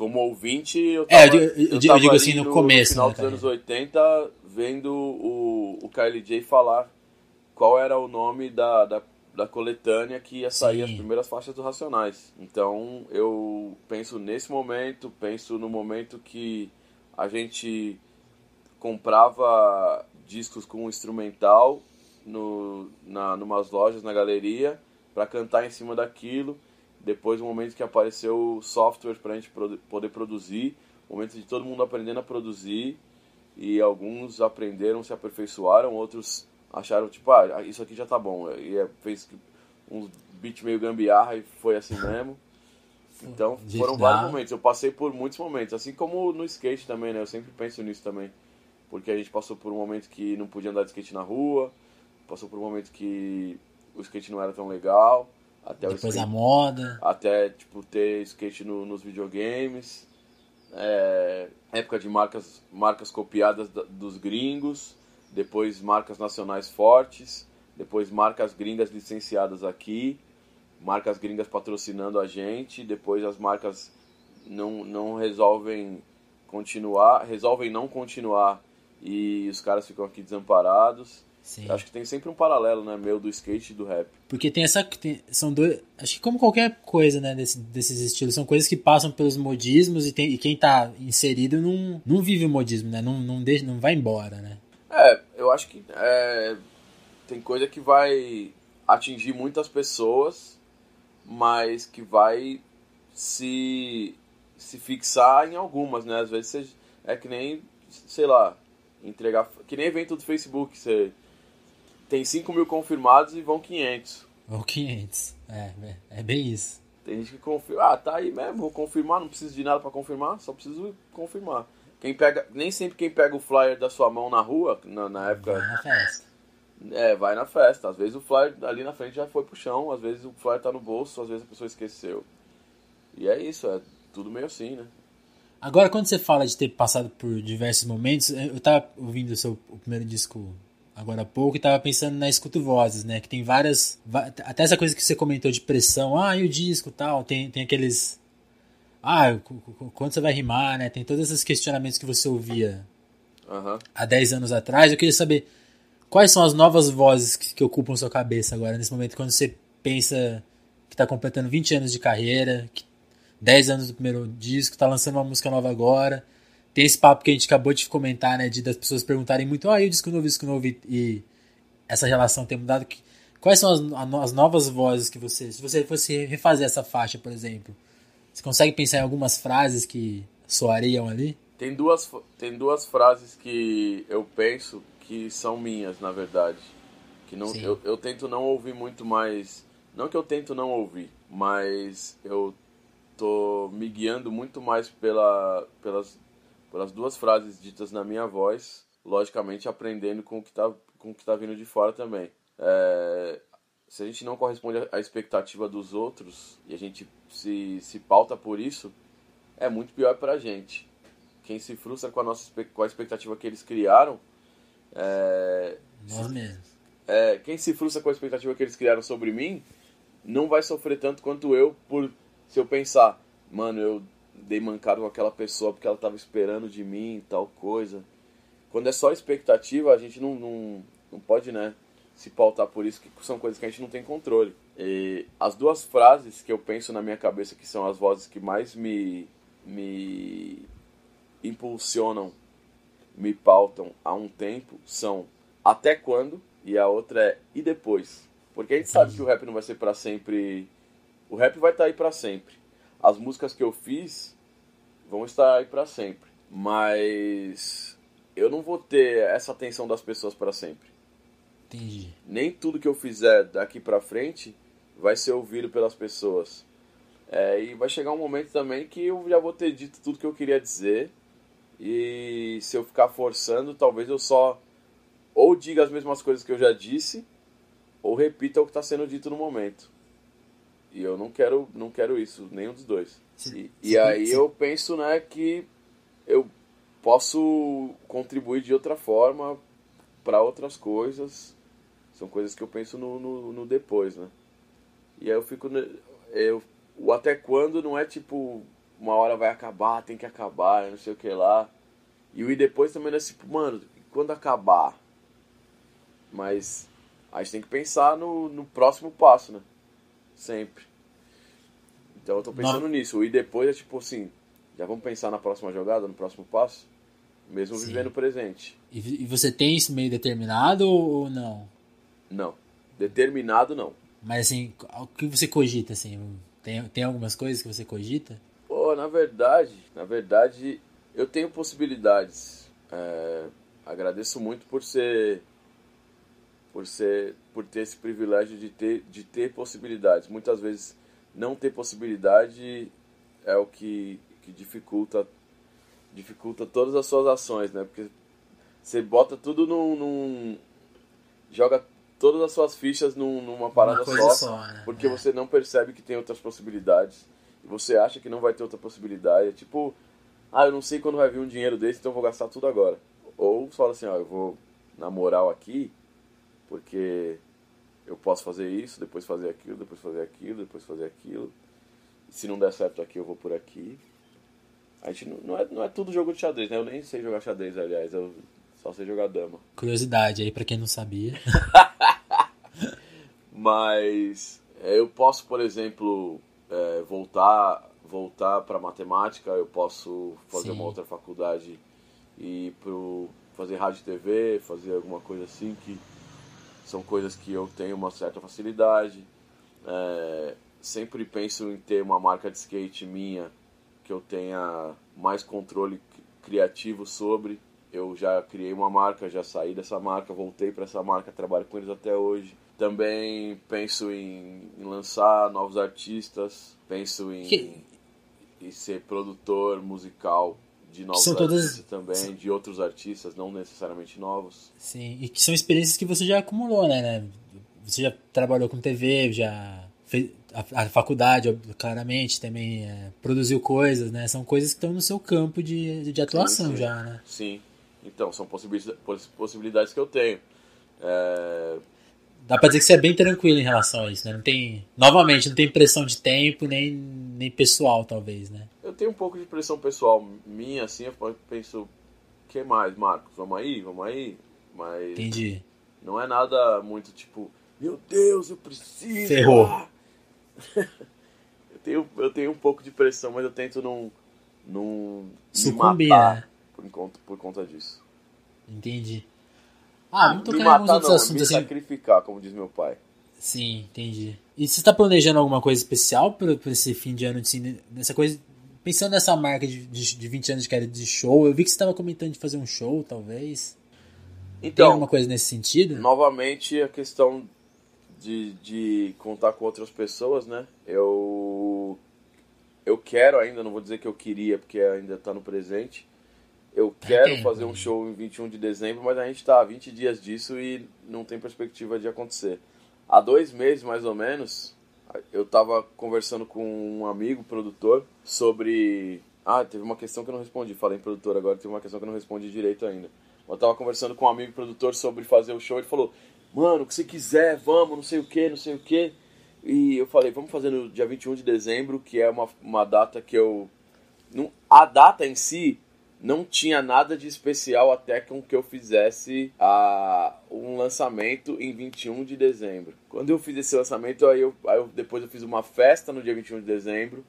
como ouvinte, eu tava, é, eu, eu, eu, eu digo assim no, no começo, no final né, dos anos 80, vendo o, o Kylie J falar qual era o nome da, da da coletânea que ia sair Sim. as primeiras faixas do Racionais. Então eu penso nesse momento, penso no momento que a gente comprava discos com instrumental no, na numas lojas na galeria para cantar em cima daquilo. Depois o momento que apareceu o software para a gente poder produzir, o momento de todo mundo aprendendo a produzir e alguns aprenderam, se aperfeiçoaram, outros acharam, tipo, ah, isso aqui já tá bom. E é, fez uns beats meio gambiarra e foi assim mesmo. Então, foram vários momentos. Eu passei por muitos momentos. Assim como no skate também, né? Eu sempre penso nisso também. Porque a gente passou por um momento que não podia andar de skate na rua. Passou por um momento que o skate não era tão legal. Até Depois skate, a moda. Até, tipo, ter skate no, nos videogames. É, época de marcas, marcas copiadas dos gringos depois marcas nacionais fortes, depois marcas gringas licenciadas aqui, marcas gringas patrocinando a gente, depois as marcas não, não resolvem continuar, resolvem não continuar e os caras ficam aqui desamparados. Sim. Acho que tem sempre um paralelo, né, meu do skate e do rap. Porque tem essa tem, são dois, acho que como qualquer coisa, né, desse, desses estilos, são coisas que passam pelos modismos e, tem, e quem tá inserido não, não vive o modismo, né? Não não deixa, não vai embora, né? É, eu acho que é, tem coisa que vai atingir muitas pessoas, mas que vai se, se fixar em algumas, né? Às vezes você, é que nem, sei lá, entregar. Que nem evento do Facebook, você tem 5 mil confirmados e vão 500. Vão 500, é, é, é bem isso. Tem gente que confirma, ah, tá aí mesmo, vou confirmar, não preciso de nada para confirmar, só preciso confirmar. Quem pega, nem sempre quem pega o flyer da sua mão na rua, na, na época. Vai na festa. É, vai na festa. Às vezes o flyer ali na frente já foi pro chão, às vezes o flyer tá no bolso, às vezes a pessoa esqueceu. E é isso, é tudo meio assim, né? Agora, quando você fala de ter passado por diversos momentos, eu tava ouvindo o seu o primeiro disco agora há pouco e tava pensando na Escuto Vozes, né? Que tem várias. Até essa coisa que você comentou de pressão, ah, e o disco tal, tem, tem aqueles ah, quando você vai rimar, né? Tem todos esses questionamentos que você ouvia uhum. há 10 anos atrás. Eu queria saber quais são as novas vozes que, que ocupam sua cabeça agora, nesse momento, quando você pensa que está completando 20 anos de carreira, que 10 anos do primeiro disco, está lançando uma música nova agora. Tem esse papo que a gente acabou de comentar, né? De das pessoas perguntarem muito, ah, e o disco novo, o disco novo, e, e essa relação tem mudado. Quais são as, as novas vozes que você. Se você fosse refazer essa faixa, por exemplo, você consegue pensar em algumas frases que soariam ali? Tem duas, tem duas frases que eu penso que são minhas, na verdade. Que não, eu, eu tento não ouvir muito mais. Não que eu tento não ouvir, mas eu tô me guiando muito mais pela, pelas, pelas duas frases ditas na minha voz, logicamente aprendendo com o que está com o que tá vindo de fora também. É, se a gente não corresponde à expectativa dos outros e a gente se, se pauta por isso, é muito pior pra gente. Quem se frustra com a, nossa, com a expectativa que eles criaram. É, Nós mesmos. É, quem se frustra com a expectativa que eles criaram sobre mim não vai sofrer tanto quanto eu por se eu pensar, mano, eu dei mancado com aquela pessoa porque ela tava esperando de mim tal coisa. Quando é só expectativa, a gente não, não, não pode, né? se pautar por isso, que são coisas que a gente não tem controle. E as duas frases que eu penso na minha cabeça, que são as vozes que mais me, me impulsionam, me pautam há um tempo, são até quando e a outra é e depois. Porque a gente sabe que o rap não vai ser para sempre. O rap vai estar tá aí para sempre. As músicas que eu fiz vão estar aí para sempre. Mas eu não vou ter essa atenção das pessoas para sempre. Entendi. Nem tudo que eu fizer daqui para frente vai ser ouvido pelas pessoas. É, e vai chegar um momento também que eu já vou ter dito tudo que eu queria dizer. E se eu ficar forçando, talvez eu só ou diga as mesmas coisas que eu já disse, ou repita o que está sendo dito no momento. E eu não quero, não quero isso, nenhum dos dois. Sim, e, sim, aí sim. eu penso né, que eu posso contribuir de outra forma para outras coisas são coisas que eu penso no, no, no depois, né? E aí eu fico. Eu, o até quando não é tipo, uma hora vai acabar, tem que acabar, não sei o que lá. E o e depois também não é tipo, mano, quando acabar? Mas a gente tem que pensar no, no próximo passo, né? Sempre. Então eu tô pensando não. nisso. E depois é tipo assim, já vamos pensar na próxima jogada, no próximo passo? Mesmo Sim. vivendo o presente. E, e você tem isso meio determinado ou não? Não. Determinado, não. Mas assim, o que você cogita, assim? Tem, tem algumas coisas que você cogita? Pô, na verdade, na verdade, eu tenho possibilidades. É, agradeço muito por ser por ser por ter esse privilégio de ter de ter possibilidades muitas vezes não ter possibilidade é o que, que dificulta dificulta todas as suas ações né porque você bota tudo num, num joga todas as suas fichas num, numa parada só, só né? porque é. você não percebe que tem outras possibilidades. E você acha que não vai ter outra possibilidade. É tipo, ah, eu não sei quando vai vir um dinheiro desse, então eu vou gastar tudo agora. Ou fala assim, ó, eu vou na moral aqui, porque eu posso fazer isso, depois fazer aquilo, depois fazer aquilo, depois fazer aquilo. Se não der certo aqui, eu vou por aqui. A gente não, não, é, não é tudo jogo de xadrez, né? Eu nem sei jogar xadrez, aliás. Eu só sei jogar dama. Curiosidade aí para quem não sabia. Mas é, eu posso, por exemplo, é, voltar voltar para matemática, eu posso fazer Sim. uma outra faculdade e pro fazer rádio e TV, fazer alguma coisa assim que são coisas que eu tenho uma certa facilidade. É, sempre penso em ter uma marca de skate minha que eu tenha mais controle criativo sobre eu já criei uma marca, já saí dessa marca, voltei para essa marca, trabalho com eles até hoje. Também penso em, em lançar novos artistas, penso em, que... em ser produtor musical de novos são artistas todas... também, de outros artistas, não necessariamente novos. Sim, e que são experiências que você já acumulou, né? Você já trabalhou com TV, já fez a, a faculdade, claramente, também é, produziu coisas, né? São coisas que estão no seu campo de, de atuação sim, sim. já, né? Sim, então, são possibilidades que eu tenho. É, dá pra dizer que você é bem tranquilo em relação a isso, né? Não tem, novamente, não tem pressão de tempo nem, nem pessoal, talvez, né? Eu tenho um pouco de pressão pessoal minha, assim, eu penso, que mais, Marcos? Vamos aí, vamos aí. Mas. Entendi. Não é nada muito tipo, meu Deus, eu preciso. Ferrou. eu, tenho, eu tenho um pouco de pressão, mas eu tento não. não Sucumbir, né? por, conta, por conta disso. Entendi. Ah, vamos me tocar em alguns outros não, assuntos me assim. sacrificar, como diz meu pai. Sim, entendi. E você está planejando alguma coisa especial para esse fim de ano, assim, nessa coisa, pensando nessa marca de, de, de 20 anos de carreira de show, eu vi que você estava comentando de fazer um show, talvez. Tem Então, alguma coisa nesse sentido? novamente a questão de, de contar com outras pessoas, né? Eu eu quero ainda, não vou dizer que eu queria porque ainda está no presente. Eu quero tempo, fazer um show em 21 de dezembro, mas a gente está há 20 dias disso e não tem perspectiva de acontecer. Há dois meses, mais ou menos, eu estava conversando com um amigo produtor sobre... Ah, teve uma questão que eu não respondi. Falei em produtor agora, teve uma questão que eu não respondi direito ainda. Eu tava conversando com um amigo produtor sobre fazer o show. Ele falou, mano, o que você quiser, vamos, não sei o que, não sei o que. E eu falei, vamos fazer no dia 21 de dezembro, que é uma, uma data que eu. Não, a data em si não tinha nada de especial até com que eu fizesse a, um lançamento em 21 de dezembro. Quando eu fiz esse lançamento, aí, eu, aí eu- depois eu fiz uma festa no dia 21 de dezembro.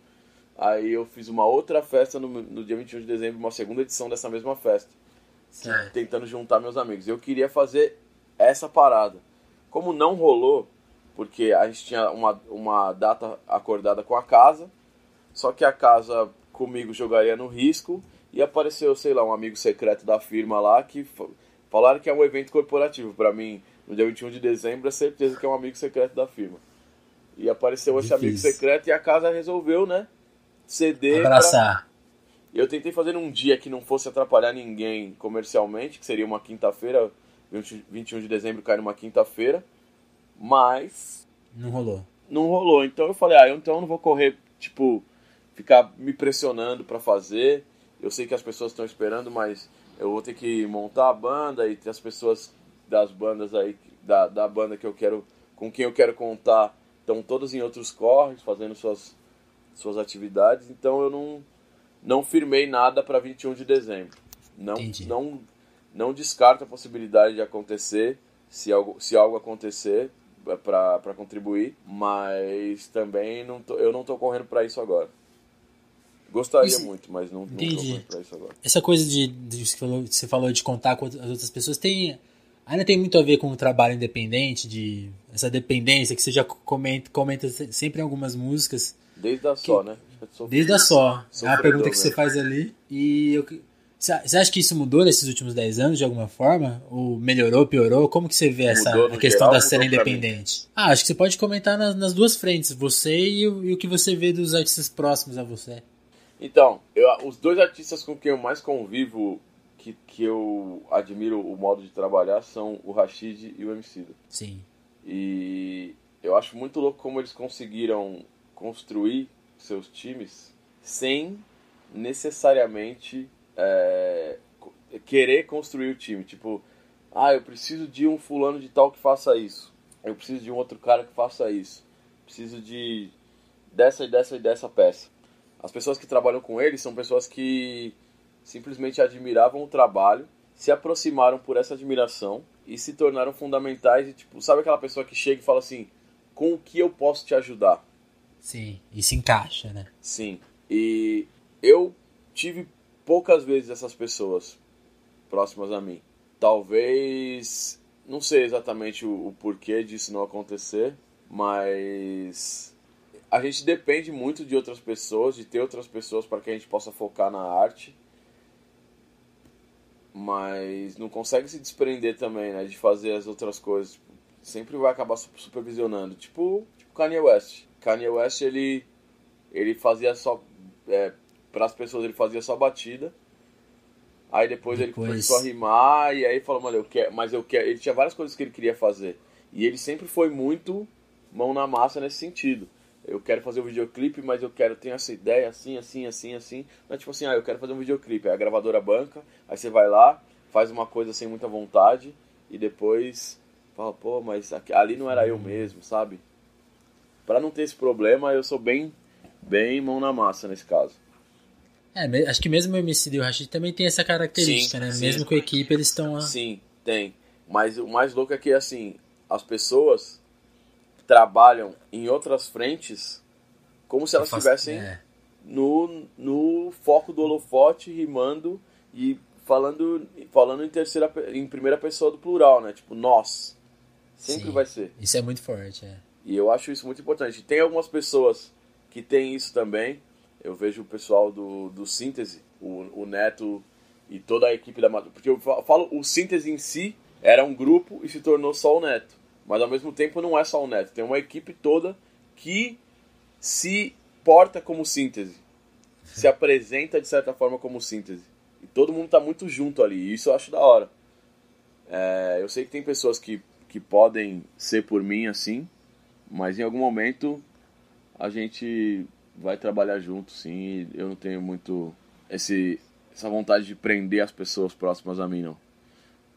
Aí eu fiz uma outra festa no, no dia 21 de dezembro, uma segunda edição dessa mesma festa Certo. tentando juntar meus amigos. Eu queria fazer essa parada. Como não rolou, porque a gente tinha uma, uma data acordada com a casa, só que a casa comigo jogaria no risco e apareceu, sei lá, um amigo secreto da firma lá que fa- falaram que é um evento corporativo. Pra mim, no dia 21 de dezembro, é certeza que é um amigo secreto da firma. E apareceu esse amigo Difícil. secreto e a casa resolveu, né? Ceder pra- Abraçar. e eu tentei fazer num dia que não fosse atrapalhar ninguém comercialmente, que seria uma quinta-feira, 20 21 de dezembro cai numa quinta-feira, mas Não rolou. não rolou. Então eu falei, ah, eu então não vou correr, tipo, ficar me pressionando pra fazer. Eu sei que as pessoas estão esperando, mas eu vou ter que montar a banda e ter as pessoas das bandas aí, da, da banda que eu quero, com quem eu quero contar, estão todas em outros corres, fazendo suas, suas atividades. Então eu não, não firmei nada para 21 de dezembro. Não, Entendi. não, não descarto a possibilidade de acontecer, se algo, se algo acontecer para contribuir, mas também não tô, eu não tô correndo para isso agora. Gostaria Isso- muito, mas não, não para isso agora. Essa coisa de, de você, falou, você falou de contar com as outras pessoas tem ainda tem muito a ver com o trabalho independente, de essa dependência que você já comenta, comenta sempre em algumas músicas, Desde a só, né? Desde a só. É Sofredor pergunta que você mesmo. faz ali. E eu, você acha que isso mudou nesses últimos 10 anos de alguma forma? Ou melhorou, piorou? Como que você vê essa a questão geral, da cena pra independente? Ah, acho que você pode comentar nas, nas duas frentes, você e o, e o que você vê dos artistas próximos a você. Então, eu, os dois artistas com quem eu mais convivo, que, que eu admiro o modo de trabalhar, são o Rashid e o Emicida. Sim. E eu acho muito louco como eles conseguiram construir seus times sem necessariamente é, querer construir o time. Tipo, ah, eu preciso de um fulano de tal que faça isso. Eu preciso de um outro cara que faça isso. Preciso de dessa e dessa e dessa peça. As pessoas que trabalham com eles são pessoas que simplesmente admiravam o trabalho, se aproximaram por essa admiração e se tornaram fundamentais e tipo, sabe aquela pessoa que chega e fala assim, com o que eu posso te ajudar? Sim. E se encaixa, né? Sim. E eu tive poucas vezes essas pessoas próximas a mim. Talvez, não sei exatamente o, o porquê disso não acontecer, mas a gente depende muito de outras pessoas, de ter outras pessoas para que a gente possa focar na arte. Mas não consegue se desprender também, né, de fazer as outras coisas. Sempre vai acabar su- supervisionando, tipo, tipo Kanye West. Kanye West ele ele fazia só é, para as pessoas ele fazia só batida. Aí depois, ele Depois- começou a rimar e aí falou, mano, eu quero, mas eu quero, ele tinha várias coisas que ele queria fazer. E ele sempre foi muito mão na massa nesse sentido. Eu quero fazer um videoclipe, mas eu quero ter essa ideia assim, assim, assim, assim. Não é tipo assim, ah, eu quero fazer um videoclipe. Aí a gravadora banca, aí você vai lá, faz uma coisa sem muita vontade e depois Fala, pô, mas ali não era eu mesmo, sabe? Para não ter esse problema, eu sou bem, bem mão na massa nesse caso. É, acho que mesmo o MC e o Rashid também tem essa característica, sim, né? Sim, mesmo com a equipe, eles estão lá. Sim, tem. Mas o mais louco é que, assim, as pessoas trabalham em outras frentes como se elas estivessem é. no, no foco do holofote, rimando e falando, falando em terceira em primeira pessoa do plural, né? Tipo, nós. Sempre Sim, vai ser. Isso é muito forte, é. E eu acho isso muito importante. Tem algumas pessoas que têm isso também. Eu vejo o pessoal do, do Síntese, o, o Neto e toda a equipe da Porque eu falo, o Síntese em si era um grupo e se tornou só o Neto. Mas ao mesmo tempo não é só o Neto. Tem uma equipe toda que se porta como síntese, se apresenta de certa forma como síntese. E todo mundo está muito junto ali, e isso eu acho da hora. É, eu sei que tem pessoas que, que podem ser por mim assim, mas em algum momento a gente vai trabalhar junto, sim. eu não tenho muito esse, essa vontade de prender as pessoas próximas a mim, não.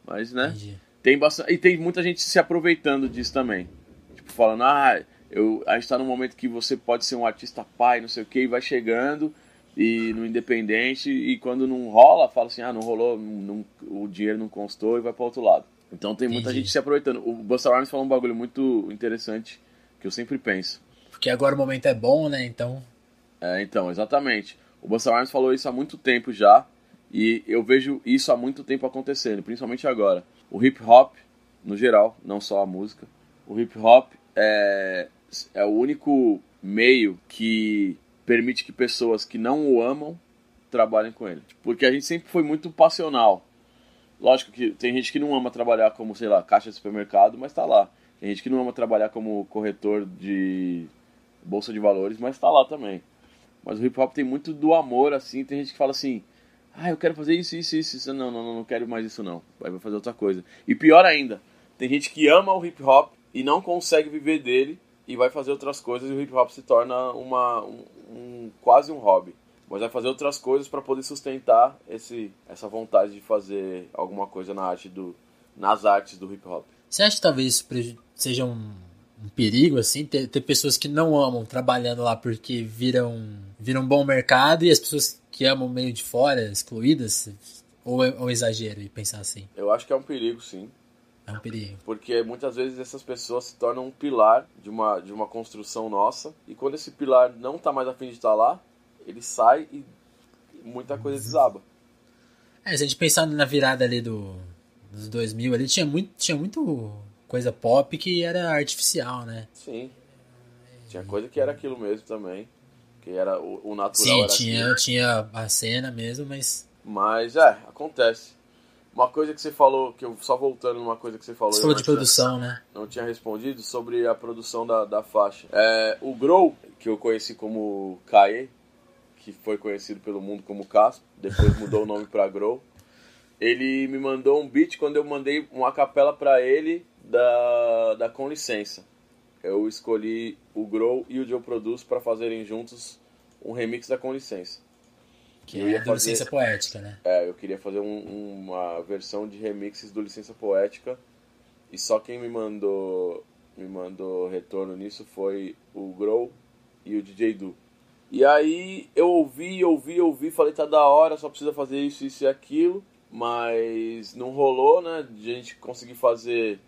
Mas, né? Entendi. Tem bastante, e tem muita gente se aproveitando disso também. Tipo, falando, ah, eu, a gente tá num momento que você pode ser um artista pai, não sei o que, e vai chegando e no independente e quando não rola, fala assim, ah, não rolou, não, o dinheiro não constou e vai para outro lado. Então tem muita Entendi. gente se aproveitando. O Busta Rhymes falou um bagulho muito interessante que eu sempre penso. Porque agora o momento é bom, né? Então. É, então, exatamente. O Busta Rhymes falou isso há muito tempo já e eu vejo isso há muito tempo acontecendo, principalmente agora. O hip hop, no geral, não só a música, o hip hop é, é o único meio que permite que pessoas que não o amam trabalhem com ele. Porque a gente sempre foi muito passional. Lógico que tem gente que não ama trabalhar como, sei lá, caixa de supermercado, mas tá lá. Tem gente que não ama trabalhar como corretor de bolsa de valores, mas tá lá também. Mas o hip hop tem muito do amor, assim. Tem gente que fala assim: ah, eu quero fazer isso, isso, isso. isso. Não, não, não, quero mais isso, não. Vai fazer outra coisa. E pior ainda, tem gente que ama o hip hop e não consegue viver dele e vai fazer outras coisas e o hip hop se torna uma, um, um quase um hobby. Mas vai fazer outras coisas para poder sustentar esse, essa vontade de fazer alguma coisa na arte do, nas artes do hip hop. Você acha que talvez seja um, um perigo assim ter, ter, pessoas que não amam trabalhando lá porque viram viram bom mercado e as pessoas que amam meio de fora excluídas ou é um exagero e pensar assim? Eu acho que é um perigo, sim. É um perigo. Porque muitas vezes essas pessoas se tornam um pilar de uma, de uma construção nossa. E quando esse pilar não está mais afim de estar lá, ele sai e muita coisa desaba. É, se a gente pensar na virada ali do, dos 2000, ali tinha muito, tinha muito coisa pop que era artificial, né? Sim. Tinha coisa que era aquilo mesmo também. Que era o, o natural. Sim, tinha, aquilo. tinha a cena mesmo, mas. Mas é, acontece. Uma coisa que você falou, que eu só voltando numa coisa que você falou. Você falou de produção, né? Não tinha respondido sobre a produção da, da faixa. É, o Grow, que eu conheci como Kae, que foi conhecido pelo mundo como Caspo, depois mudou o nome para Grow. Ele me mandou um beat quando eu mandei uma capela para ele da, da Com Licença. Eu escolhi o Grow e o Joe Produce para fazerem juntos um remix da Com Licença. Que eu é do fazer, Licença Poética, né? É, eu queria fazer um, uma versão de remixes do Licença Poética. E só quem me mandou me mandou retorno nisso foi o Grow e o DJ Du. E aí eu ouvi, ouvi, ouvi, falei, tá da hora, só precisa fazer isso, isso e aquilo. Mas não rolou, né? De a gente conseguir fazer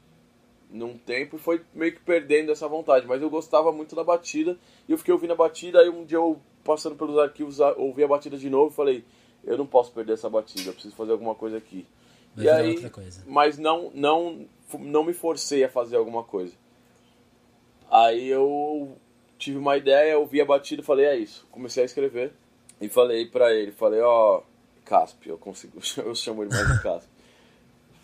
num tempo e foi meio que perdendo essa vontade. Mas eu gostava muito da batida e eu fiquei ouvindo a batida. Aí um dia eu passando pelos arquivos, ouvi a batida de novo e falei, eu não posso perder essa batida, eu preciso fazer alguma coisa aqui. Vai e aí, outra coisa. Mas não, não, não me forcei a fazer alguma coisa. Aí eu tive uma ideia, ouvi a batida e falei, é isso. Comecei a escrever e falei pra ele, falei, ó, oh, Casp, eu consigo, eu chamo ele mais de Casp.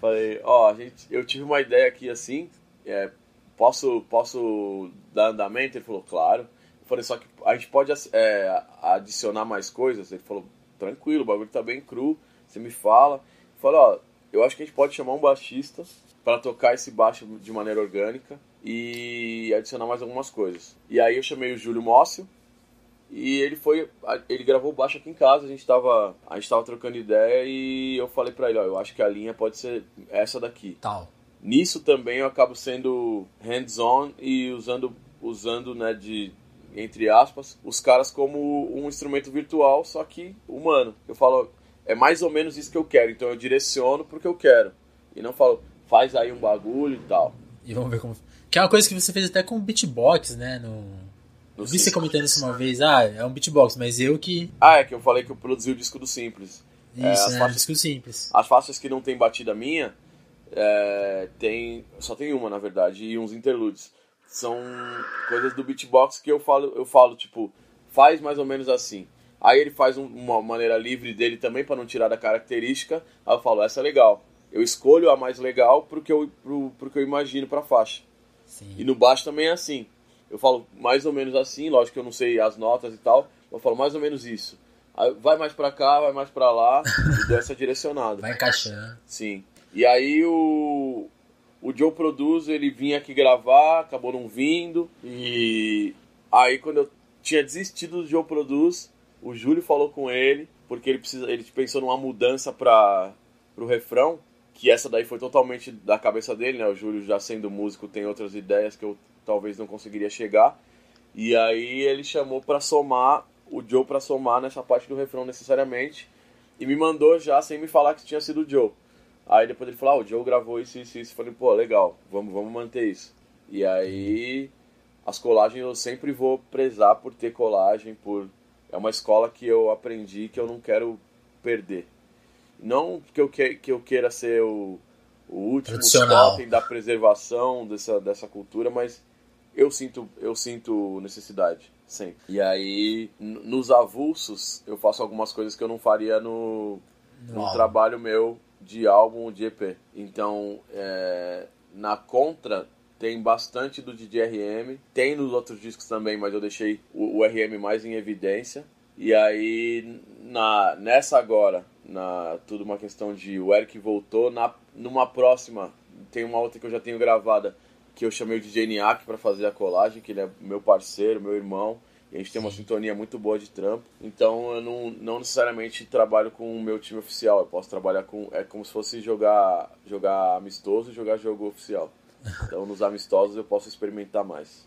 Falei, ó, oh, gente, eu tive uma ideia aqui assim, é, posso, posso dar andamento? Ele falou, claro. Eu falei, só que a gente pode é, adicionar mais coisas? Ele falou, tranquilo, o bagulho tá bem cru, você me fala. Eu falei, ó, eu acho que a gente pode chamar um baixista para tocar esse baixo de maneira orgânica e adicionar mais algumas coisas. E aí eu chamei o Júlio Mócio e ele foi, ele gravou baixo aqui em casa, a gente tava, a gente tava trocando ideia e eu falei para ele, ó, eu acho que a linha pode ser essa daqui. Tal. nisso também eu acabo sendo hands-on e usando, usando né, de, entre aspas, os caras como um instrumento virtual, só que humano. Eu falo, é mais ou menos isso que eu quero, então eu direciono porque eu quero. E não falo, faz aí um bagulho e tal. E vamos ver como. Que é uma coisa que você fez até com beatbox, né? No... Eu vi você comentando isso uma vez, ah, é um beatbox, mas eu que. Ah, é que eu falei que eu produzi o disco do Simples. Isso, é, as é, faixas, disco simples. As faixas que não tem batida minha, é, tem. Só tem uma, na verdade, e uns interludes. São coisas do beatbox que eu falo, eu falo, tipo, faz mais ou menos assim. Aí ele faz um, uma maneira livre dele também para não tirar da característica. Aí eu falo, essa é legal. Eu escolho a mais legal porque eu, pro, porque eu imagino pra faixa. Sim. E no baixo também é assim. Eu falo mais ou menos assim, lógico que eu não sei as notas e tal, eu falo mais ou menos isso. Aí vai mais pra cá, vai mais pra lá, e deu essa direcionada. Vai encaixando. Sim. E aí o, o Joe Produz, ele vinha aqui gravar, acabou não vindo. E aí quando eu tinha desistido do Joe Produz, o Júlio falou com ele, porque ele precisa, ele pensou numa mudança para pro refrão, que essa daí foi totalmente da cabeça dele, né? O Júlio já sendo músico tem outras ideias que eu talvez não conseguiria chegar. E aí ele chamou para somar, o Joe para somar nessa parte do refrão necessariamente. E me mandou já sem me falar que tinha sido o Joe. Aí depois ele falou, ah, o Joe gravou isso, isso, isso. Falei, pô, legal, vamos, vamos manter isso. E aí as colagens eu sempre vou prezar por ter colagem, por é uma escola que eu aprendi que eu não quero perder. Não que eu, que, que eu queira ser o, o último totem da preservação dessa, dessa cultura, mas eu sinto, eu sinto necessidade, sempre. E aí, nos avulsos, eu faço algumas coisas que eu não faria no, no trabalho meu de álbum de EP. Então, é, na contra tem bastante do DJRM, tem nos outros discos também, mas eu deixei o, o RM mais em evidência. E aí, na, nessa agora, na tudo uma questão de o Eric voltou, na, numa próxima, tem uma outra que eu já tenho gravada, que eu chamei o DJ Niak para fazer a colagem, que ele é meu parceiro, meu irmão, e a gente tem uma sintonia muito boa de trampo. Então eu não, não necessariamente trabalho com o meu time oficial, eu posso trabalhar com. É como se fosse jogar, jogar amistoso e jogar jogo oficial. Então nos amistosos eu posso experimentar mais.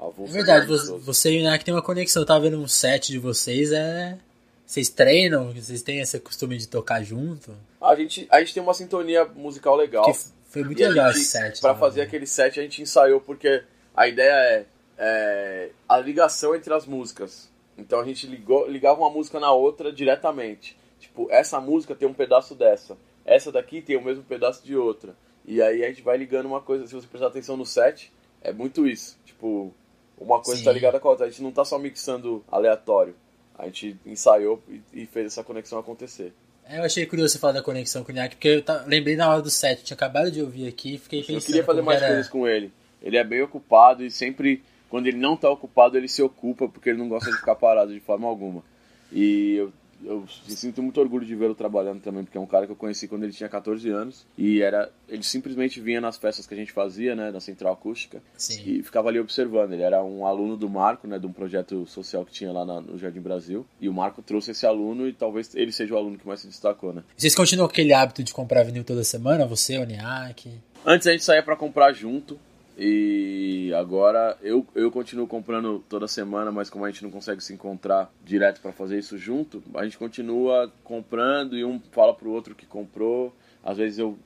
É verdade, você, você e o Niak tem uma conexão. Eu tava vendo um set de vocês, é. Vocês treinam? Vocês têm esse costume de tocar junto? A gente, a gente tem uma sintonia musical legal. Que foi muito legal esse set. Pra fazer aquele set a gente ensaiou porque a ideia é, é, a ligação entre as músicas. Então a gente ligou, ligava uma música na outra diretamente. Tipo, essa música tem um pedaço dessa. Essa daqui tem o mesmo pedaço de outra. E aí a gente vai ligando uma coisa, se você prestar atenção no set, é muito isso. Tipo, uma coisa Sim. tá ligada com a outra. A gente não tá só mixando aleatório. A gente ensaiou e fez essa conexão acontecer. É, eu achei curioso você falar da conexão com o Nhaque, porque eu tá, lembrei na hora do set, tinha acabado de ouvir aqui e fiquei pensando. Eu queria fazer mais era... coisas com ele. Ele é bem ocupado e sempre, quando ele não tá ocupado, ele se ocupa porque ele não gosta de ficar parado de forma alguma. E eu eu sinto muito orgulho de vê-lo trabalhando também, porque é um cara que eu conheci quando ele tinha 14 anos. E era ele simplesmente vinha nas festas que a gente fazia, né, na Central Acústica, Sim. e ficava ali observando. Ele era um aluno do Marco, né, de um projeto social que tinha lá no Jardim Brasil. E o Marco trouxe esse aluno e talvez ele seja o aluno que mais se destacou, né. Vocês continuam aquele hábito de comprar vinil toda semana, você, o Niak? Antes a gente saía para comprar junto, e agora eu, eu continuo comprando toda semana, mas como a gente não consegue se encontrar direto para fazer isso junto, a gente continua comprando e um fala pro outro que comprou. Às vezes eu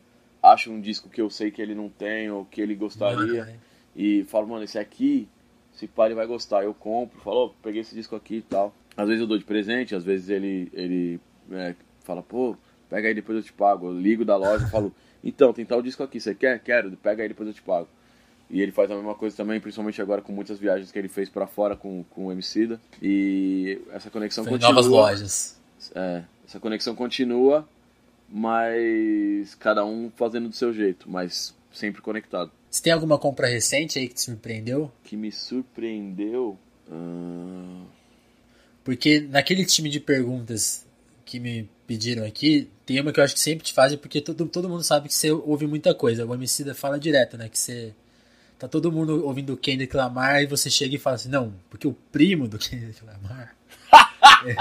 acho um disco que eu sei que ele não tem ou que ele gostaria mano, e falo, mano, esse aqui, se pai ele vai gostar. Eu compro, falo, oh, peguei esse disco aqui e tal. Às vezes eu dou de presente, às vezes ele, ele é, fala, pô, pega aí depois eu te pago. Eu ligo da loja e falo, então, tem tal disco aqui, você quer? Quero, pega aí depois eu te pago. E ele faz a mesma coisa também, principalmente agora com muitas viagens que ele fez para fora com, com o Emicida. E essa conexão Foi continua. novas lojas. É, essa conexão continua, mas cada um fazendo do seu jeito, mas sempre conectado. Você tem alguma compra recente aí que te surpreendeu? Que me surpreendeu? Uh... Porque naquele time de perguntas que me pediram aqui, tem uma que eu acho que sempre te fazem, porque todo, todo mundo sabe que você ouve muita coisa. O Emicida fala direto, né? Que você Tá todo mundo ouvindo o Kendrick Lamar e você chega e fala assim, não, porque o primo do Kendrick Lamar. é.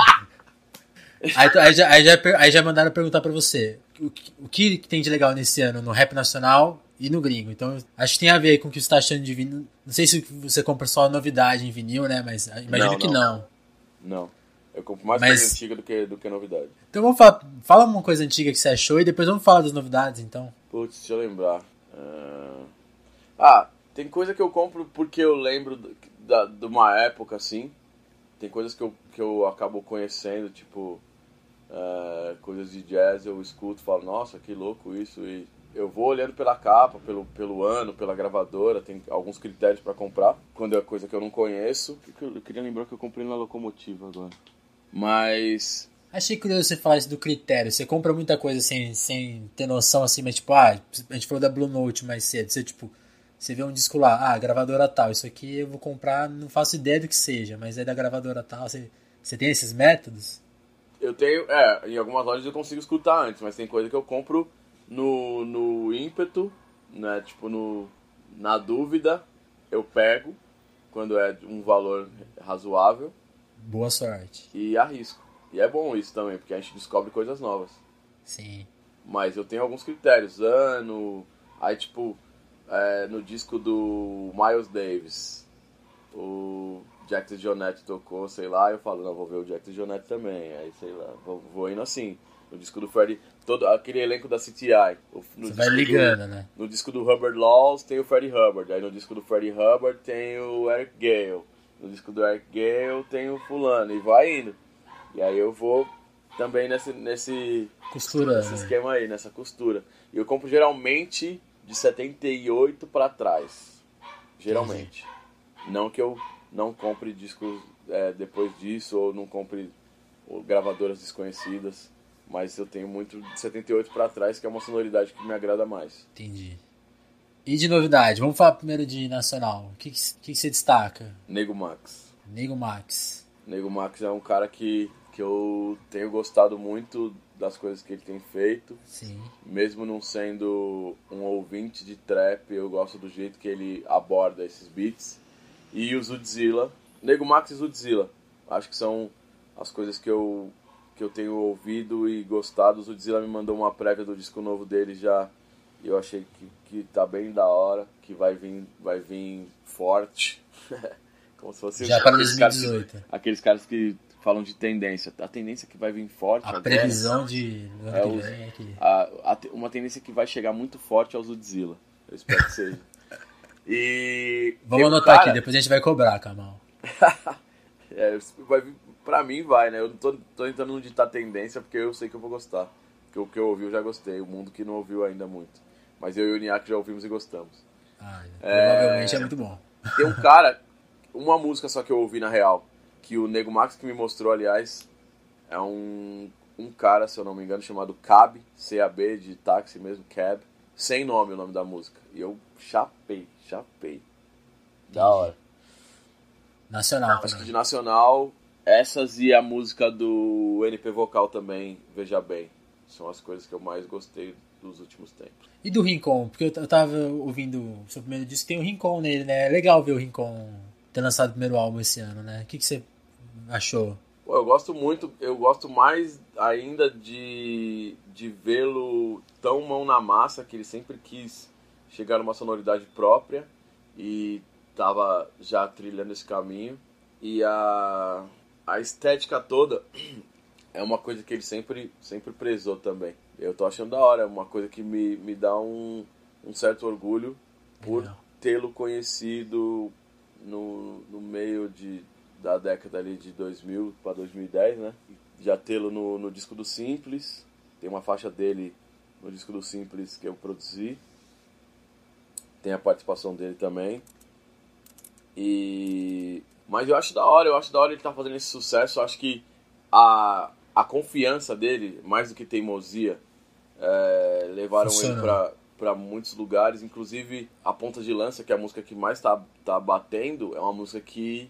aí, aí, já, aí, já, aí já mandaram perguntar para você o, o que tem de legal nesse ano no rap nacional e no gringo. Então, acho que tem a ver com o que você está achando de vinil. Não sei se você compra só novidade em vinil, né? Mas imagino não, que não. Não. Eu compro mais Mas... coisa antiga do que, do que novidade. Então vamos falar. Fala uma coisa antiga que você achou e depois vamos falar das novidades, então. Putz, deixa eu lembrar. Uh... Ah, tem coisa que eu compro porque eu lembro da, de uma época assim. Tem coisas que eu, que eu acabo conhecendo, tipo. Uh, coisas de jazz eu escuto e falo, nossa, que louco isso. E eu vou olhando pela capa, pelo, pelo ano, pela gravadora, tem alguns critérios para comprar, quando é coisa que eu não conheço. Eu queria lembrar que eu comprei na locomotiva agora. Mas. Achei curioso você falar isso do critério. Você compra muita coisa sem, sem ter noção assim, mas tipo, ah, a gente falou da Blue Note mais cedo. Você, tipo, você vê um disco lá, ah, gravadora tal, isso aqui eu vou comprar, não faço ideia do que seja, mas é da gravadora tal. Você, você tem esses métodos? Eu tenho, é, em algumas lojas eu consigo escutar antes, mas tem coisa que eu compro no, no ímpeto, né? Tipo, no, na dúvida, eu pego quando é um valor razoável. Boa sorte. E arrisco. E é bom isso também, porque a gente descobre coisas novas. Sim. Mas eu tenho alguns critérios. Ano. Aí, tipo, é, no disco do Miles Davis, o Jack Jonette tocou, sei lá, eu falo, não, vou ver o Jack Jonette também. Aí, sei lá, vou, vou indo assim. No disco do Freddie, todo aquele elenco da CTI. No Você vai ligando, do, né? No disco do Hubbard Laws tem o Freddie Hubbard. Aí no disco do Freddie Hubbard tem o Eric Gale. No disco do Eric Gale tem o fulano. E vai indo. E aí eu vou também nesse, nesse, costura, nesse esquema aí, nessa costura. E eu compro geralmente de 78 para trás. Geralmente. Entendi. Não que eu não compre discos é, depois disso ou não compre gravadoras desconhecidas. Mas eu tenho muito de 78 para trás, que é uma sonoridade que me agrada mais. Entendi. E de novidade, vamos falar primeiro de nacional. O que, que, que você destaca? Nego Max. Nego Max. Nego Max é um cara que, que eu tenho gostado muito das coisas que ele tem feito. Sim. Mesmo não sendo um ouvinte de trap, eu gosto do jeito que ele aborda esses beats. E o Zudzilla. Nego Max e Zudzilla. Acho que são as coisas que eu que eu tenho ouvido e gostado. O Zudzilla me mandou uma prévia do disco novo dele já. E eu achei que, que tá bem da hora, que vai vir, vai vir forte. Como se fosse já para 2018. Caras, aqueles caras que falam de tendência. A tendência que vai vir forte. A agora, previsão de. É o, é a, a, uma tendência que vai chegar muito forte ao Zudzilla. Eu espero que seja. E. Vamos anotar cara... aqui, depois a gente vai cobrar, Kamal. é, vai Pra mim vai, né? Eu não tô, tô tentando ditar tendência porque eu sei que eu vou gostar. Porque o que eu ouvi eu já gostei. O mundo que não ouviu ainda muito. Mas eu e o Niak já ouvimos e gostamos. Ah, provavelmente é... é muito bom. Tem um cara, uma música só que eu ouvi na real, que o Nego Max que me mostrou, aliás, é um, um cara, se eu não me engano, chamado Cab, C-A-B, de táxi mesmo, Cab. Sem nome o nome da música. E eu chapei, chapei. Da hora. Nacional Acho que de nacional, essas e a música do NP Vocal também, Veja Bem. São as coisas que eu mais gostei dos últimos tempos. E do Rincon? Porque eu tava ouvindo o seu primeiro disco, tem o Rincon nele, né? É legal ver o Rincon ter lançado o primeiro álbum esse ano, né? O que, que você achou? Pô, eu gosto muito, eu gosto mais ainda de, de vê-lo tão mão na massa, que ele sempre quis chegar numa sonoridade própria e tava já trilhando esse caminho. E a a estética toda é uma coisa que ele sempre, sempre prezou também. Eu tô achando da hora, é uma coisa que me, me dá um, um certo orgulho por tê-lo conhecido no, no meio de, da década ali de 2000 para 2010, né? Já tê-lo no, no disco do Simples, tem uma faixa dele no disco do Simples que eu produzi, tem a participação dele também. E mas eu acho da hora, eu acho da hora ele estar tá fazendo esse sucesso. Eu acho que a, a confiança dele, mais do que teimosia, é, levaram Funciona. ele pra, para muitos lugares, inclusive a Ponta de Lança, que é a música que mais tá, tá batendo, é uma música que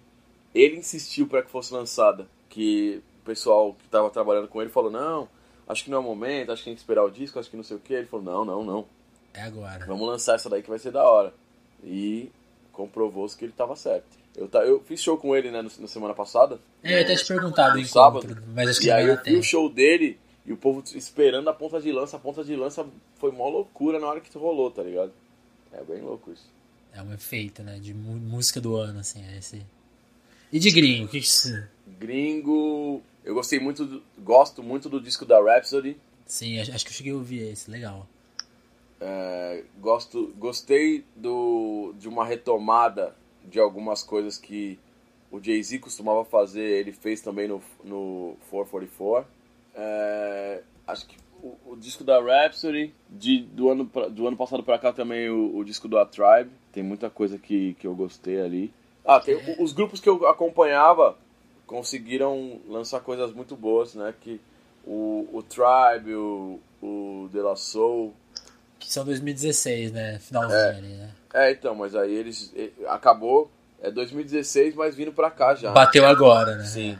ele insistiu para que fosse lançada. Que o pessoal que estava trabalhando com ele falou: Não, acho que não é o momento, acho que tem que esperar o disco, acho que não sei o que. Ele falou: Não, não, não. É agora. Vamos lançar essa daí que vai ser da hora. E comprovou-se que ele estava certo. Eu, tá, eu fiz show com ele né, na semana passada. É, eu até te perguntado no sábado. Mas acho que e aí eu vi o show dele e o povo esperando a ponta de lança. A ponta de lança foi uma loucura na hora que rolou, tá ligado? É bem louco isso. É um efeito, né? De música do ano, assim. É esse... E de gringo, o que que você... Gringo... Eu gostei muito, do... gosto muito do disco da Rhapsody. Sim, acho que eu cheguei a ouvir esse, legal. É, gosto, gostei do, de uma retomada de algumas coisas que o Jay-Z costumava fazer, ele fez também no, no 444. É, acho que o, o, disco da Rhapsody, de, do, ano, do ano passado pra cá também o, o, disco do A Tribe, tem muita coisa que, que eu gostei ali. Ah, tem, os grupos que eu acompanhava conseguiram lançar coisas muito boas, né? Que o, o Tribe, o, o De La Soul. Que são 2016, né? Finalzinho é, ali, né? É, então, mas aí eles. Acabou. É 2016, mas vindo pra cá já. Bateu agora, né? Sim.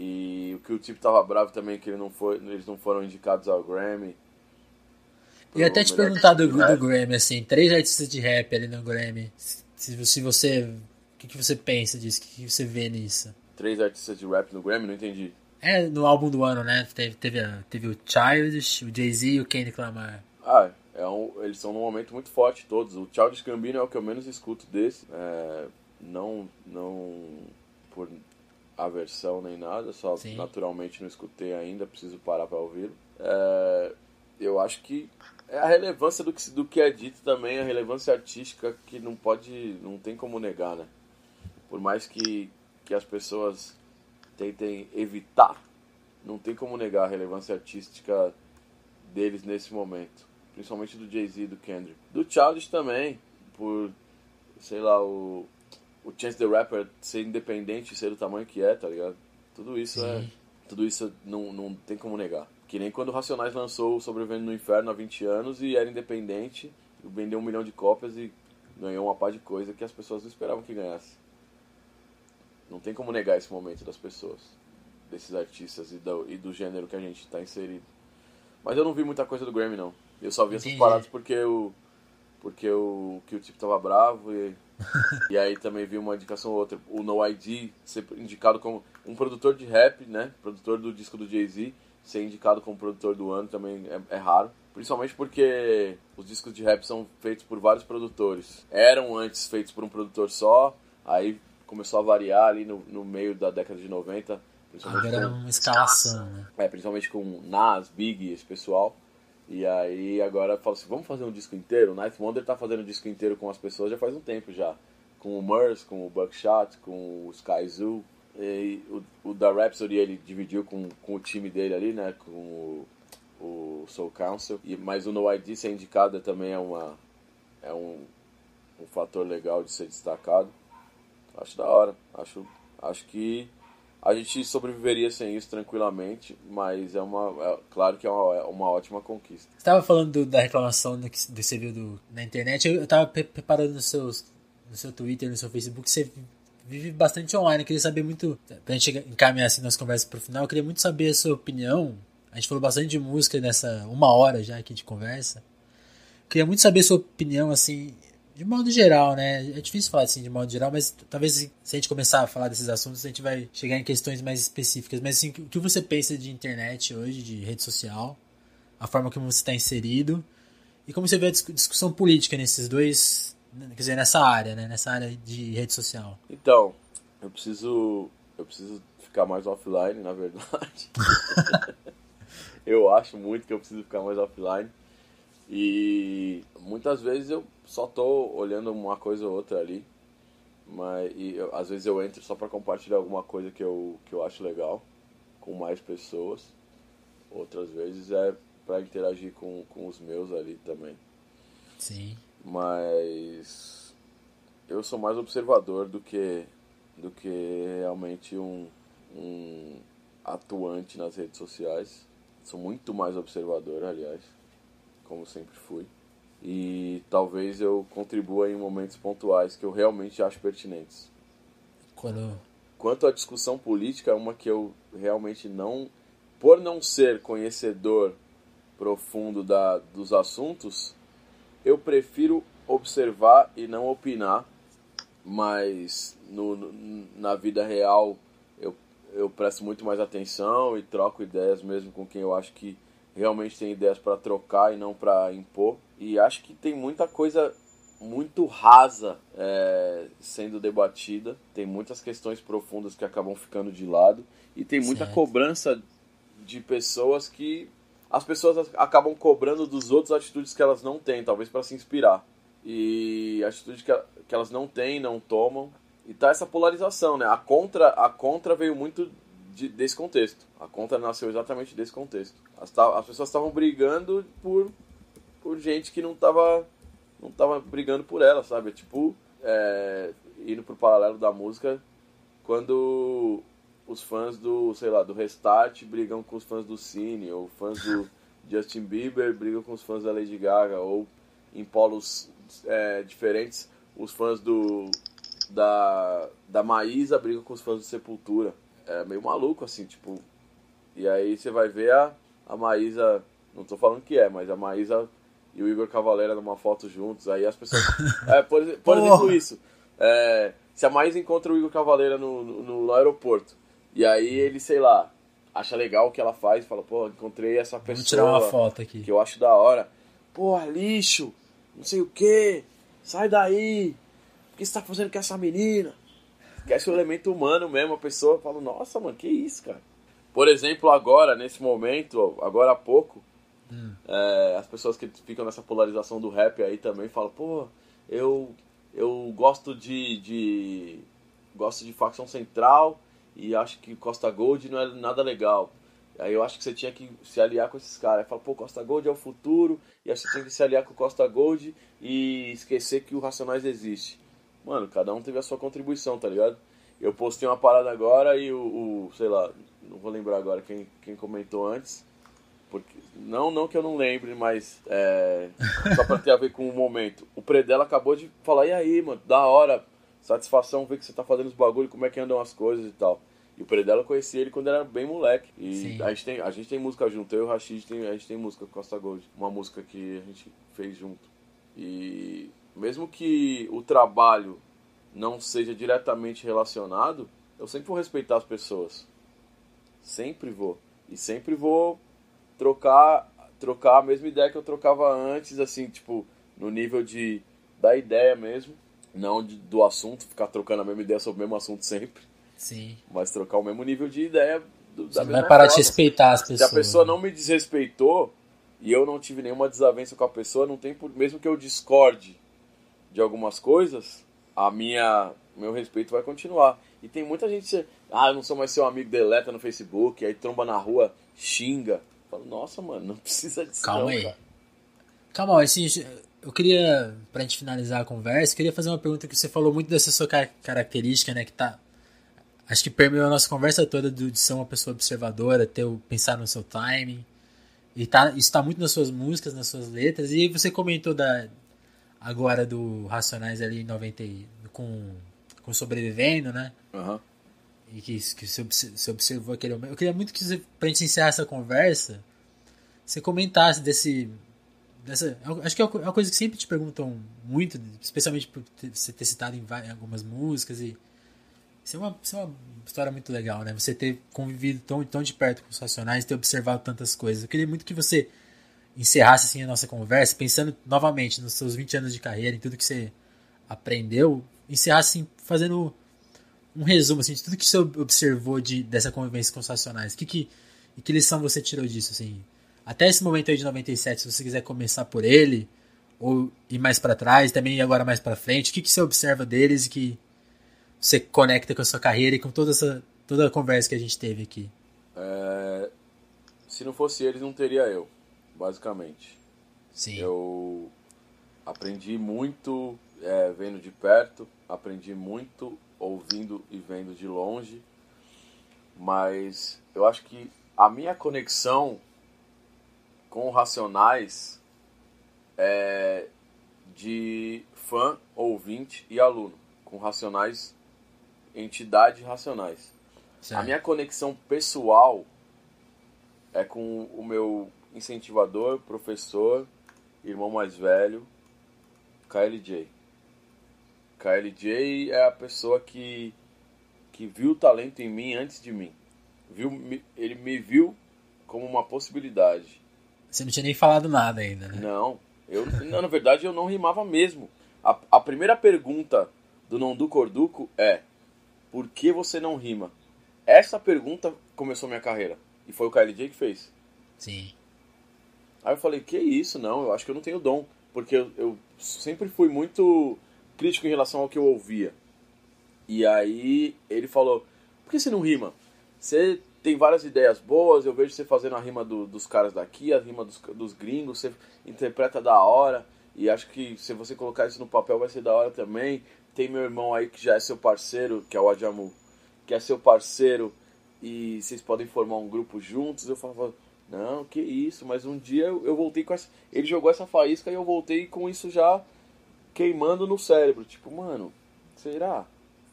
E o que o tipo tava bravo também que ele não foi, eles não foram indicados ao Grammy. Eu ia até te perguntar do, do Grammy, assim, três artistas de rap ali no Grammy. Se, se você. O que, que você pensa disso? O que, que você vê nisso? Três artistas de rap no Grammy? Não entendi. É, no álbum do ano, né? Teve, teve, teve o Childish, o Jay-Z e o Kendrick Lamar. Ah, é um, eles estão num momento muito forte todos. O Childish Gambino é o que eu menos escuto desse. É, não, não por aversão nem nada, só Sim. naturalmente não escutei ainda, preciso parar para ouvir. É, eu acho que é a relevância do que, do que é dito também, a relevância artística que não pode, não tem como negar, né? Por mais que, que as pessoas tentem evitar, não tem como negar a relevância artística deles nesse momento. Principalmente do Jay-Z e do Kendrick. Do Childish também, por, sei lá, o, o Chance the Rapper ser independente e ser do tamanho que é, tá ligado? Tudo isso é, Sim. é. Tudo isso não, não tem como negar. Que nem quando o Racionais lançou Sobrevivendo no Inferno há 20 anos e era independente, vendeu um milhão de cópias e ganhou uma par de coisa que as pessoas não esperavam que ganhasse. Não tem como negar esse momento das pessoas, desses artistas e do, e do gênero que a gente está inserido. Mas eu não vi muita coisa do Grammy, não. Eu só vi Entendi. essas paradas porque o porque o que o tipo tava bravo e e aí também vi uma indicação ou outra, o No ID ser indicado como um produtor de rap, né, produtor do disco do Jay-Z, ser indicado como produtor do ano também é, é, raro, principalmente porque os discos de rap são feitos por vários produtores. Eram antes feitos por um produtor só, aí começou a variar ali no, no meio da década de 90, principalmente Agora com, uma escalação, né? É, principalmente com Nas, Big, esse pessoal. E aí agora fala assim, vamos fazer um disco inteiro? O Night Wonder tá fazendo um disco inteiro com as pessoas já faz um tempo já. Com o Murs, com o Buckshot, com o Sky Zoo. E o, o da Rhapsody ele dividiu com, com o time dele ali, né? Com o, o Soul Council. E, mas o No ID ser indicado também é, uma, é um, um fator legal de ser destacado. Acho da hora. Acho, acho que a gente sobreviveria sem isso tranquilamente, mas é uma. É, claro que é uma, é uma ótima conquista. Você estava falando do, da reclamação do que você viu do, na internet. Eu estava preparando no, seus, no seu Twitter, no seu Facebook, você vive bastante online. Eu queria saber muito. Pra gente encaminhar assim nossa conversa pro final, eu queria muito saber a sua opinião. A gente falou bastante de música nessa uma hora já aqui de conversa. Eu queria muito saber a sua opinião, assim, de modo geral, né? É difícil falar assim de modo geral, mas talvez se a gente começar a falar desses assuntos, a gente vai chegar em questões mais específicas. Mas assim, o que você pensa de internet hoje, de rede social, a forma como você está inserido e como você vê a discussão política nesses dois, quer dizer, nessa área, né? Nessa área de rede social. Então, eu preciso, eu preciso ficar mais offline, na verdade. eu acho muito que eu preciso ficar mais offline. E muitas vezes eu só tô olhando uma coisa ou outra ali. Mas e eu, às vezes eu entro só para compartilhar alguma coisa que eu, que eu acho legal com mais pessoas. Outras vezes é para interagir com, com os meus ali também. Sim. Mas eu sou mais observador do que do que realmente um, um atuante nas redes sociais. Sou muito mais observador, aliás, como sempre fui e talvez eu contribua em momentos pontuais que eu realmente acho pertinentes. Quando... Quanto à discussão política, é uma que eu realmente não, por não ser conhecedor profundo da, dos assuntos, eu prefiro observar e não opinar, mas no, no, na vida real eu, eu presto muito mais atenção e troco ideias mesmo com quem eu acho que realmente tem ideias para trocar e não para impor. E acho que tem muita coisa muito rasa é, sendo debatida, tem muitas questões profundas que acabam ficando de lado e tem muita certo. cobrança de pessoas que as pessoas acabam cobrando dos outros atitudes que elas não têm, talvez para se inspirar. E atitudes que, que elas não têm, não tomam. E tá essa polarização, né? A contra, a contra veio muito de, desse contexto. A contra nasceu exatamente desse contexto. As, as pessoas estavam brigando por, por gente que não tava, não tava brigando por ela, sabe? Tipo, é, indo pro paralelo da música, quando os fãs do, sei lá, do Restart brigam com os fãs do Cine, ou fãs do Justin Bieber brigam com os fãs da Lady Gaga, ou em polos é, diferentes, os fãs do da, da Maísa brigam com os fãs do Sepultura. É meio maluco, assim, tipo. E aí você vai ver a, a Maísa, não tô falando que é, mas a Maísa e o Igor Cavaleira numa foto juntos, aí as pessoas. É, por, por exemplo, isso. É, se a Maísa encontra o Igor Cavaleira no, no, no aeroporto e aí ele, sei lá, acha legal o que ela faz, fala, pô, encontrei essa pessoa. Vamos tirar uma foto aqui. Que eu acho da hora. Porra, lixo, não sei o que, sai daí. O que você tá fazendo com essa menina? Esquece o elemento humano mesmo, a pessoa fala, nossa, mano, que isso, cara. Por exemplo, agora, nesse momento, agora há pouco, hum. é, as pessoas que ficam nessa polarização do rap aí também falam, pô, eu, eu gosto de, de. gosto de facção central e acho que Costa Gold não é nada legal. Aí eu acho que você tinha que se aliar com esses caras. Fala, pô, Costa Gold é o futuro, e aí você tinha que se aliar com Costa Gold e esquecer que o Racionais existe. Mano, cada um teve a sua contribuição, tá ligado? Eu postei uma parada agora e o, o sei lá, não vou lembrar agora quem, quem comentou antes. Porque, não, não que eu não lembre, mas é, só pra ter a ver com o momento. O Predela acabou de falar, e aí, mano, da hora, satisfação ver que você tá fazendo os bagulho, como é que andam as coisas e tal. E o Predella eu conheci ele quando era bem moleque. E a gente, tem, a gente tem música junto. Eu e o Rashid, tem, a gente tem música com Costa Gold. Uma música que a gente fez junto. E mesmo que o trabalho não seja diretamente relacionado, eu sempre vou respeitar as pessoas. Sempre vou. E sempre vou trocar trocar a mesma ideia que eu trocava antes, assim, tipo, no nível de da ideia mesmo, não de, do assunto, ficar trocando a mesma ideia sobre o mesmo assunto sempre. Sim. Mas trocar o mesmo nível de ideia do, da Você vai parar forma. de respeitar as pessoas. Se a pessoa não me desrespeitou e eu não tive nenhuma desavença com a pessoa, não tem por... mesmo que eu discorde de algumas coisas, a minha meu respeito vai continuar. E tem muita gente ah, eu não sou mais seu amigo, deleta no Facebook, aí tromba na rua, xinga. Falo, nossa, mano, não precisa disso Calma não, aí. Cara. Calma assim, eu queria, pra gente finalizar a conversa, queria fazer uma pergunta que você falou muito dessa sua característica, né, que tá acho que permeou a nossa conversa toda de ser uma pessoa observadora, ter o pensar no seu timing. E tá, isso está muito nas suas músicas, nas suas letras. E você comentou da agora do Racionais ali em 90 com, com Sobrevivendo, né? Uhum. E que, que você, observou aquele momento. Eu queria muito que você, pra gente encerrar essa conversa, você comentasse desse. Dessa, acho que é uma coisa que sempre te perguntam muito, especialmente por você ter citado em, várias, algumas músicas e isso é, uma, isso é uma história muito legal, né? Você ter convivido tão, tão de perto com os Racionais, ter observado tantas coisas. Eu queria muito que você encerrasse assim a nossa conversa, pensando novamente nos seus 20 anos de carreira, em tudo que você aprendeu, encerrasse assim, fazendo um resumo assim, de tudo que você observou de, dessa convivência com os Racionais. Que, que, e que lição você tirou disso? Assim? Até esse momento aí de 97, se você quiser começar por ele, ou ir mais para trás, também ir agora mais para frente, o que, que você observa deles e que você conecta com a sua carreira e com toda essa toda a conversa que a gente teve aqui? É, se não fosse eles, não teria eu, basicamente. Sim. Eu aprendi muito é, vendo de perto, aprendi muito ouvindo e vendo de longe, mas eu acho que a minha conexão com Racionais é de fã, ouvinte e aluno. Com Racionais entidades racionais. Certo. A minha conexão pessoal é com o meu incentivador, professor, irmão mais velho, KLJ. KLJ é a pessoa que, que viu o talento em mim antes de mim. Viu, ele me viu como uma possibilidade. Você não tinha nem falado nada ainda, né? Não. Eu, na verdade, eu não rimava mesmo. A, a primeira pergunta do Nondu Corduco é: por que você não rima? Essa pergunta começou minha carreira. E foi o KLJ que fez. Sim. Aí eu falei: que isso? Não, eu acho que eu não tenho dom. Porque eu, eu sempre fui muito crítico em relação ao que eu ouvia. E aí ele falou: por que você não rima? Você tem várias ideias boas, eu vejo você fazendo a rima do, dos caras daqui, a rima dos, dos gringos, você interpreta da hora. E acho que se você colocar isso no papel vai ser da hora também. Tem meu irmão aí que já é seu parceiro, que é o Adjamu, que é seu parceiro e vocês podem formar um grupo juntos. Eu falava, não, que isso, mas um dia eu voltei com essa. Ele jogou essa faísca e eu voltei com isso já queimando no cérebro. Tipo, mano, será?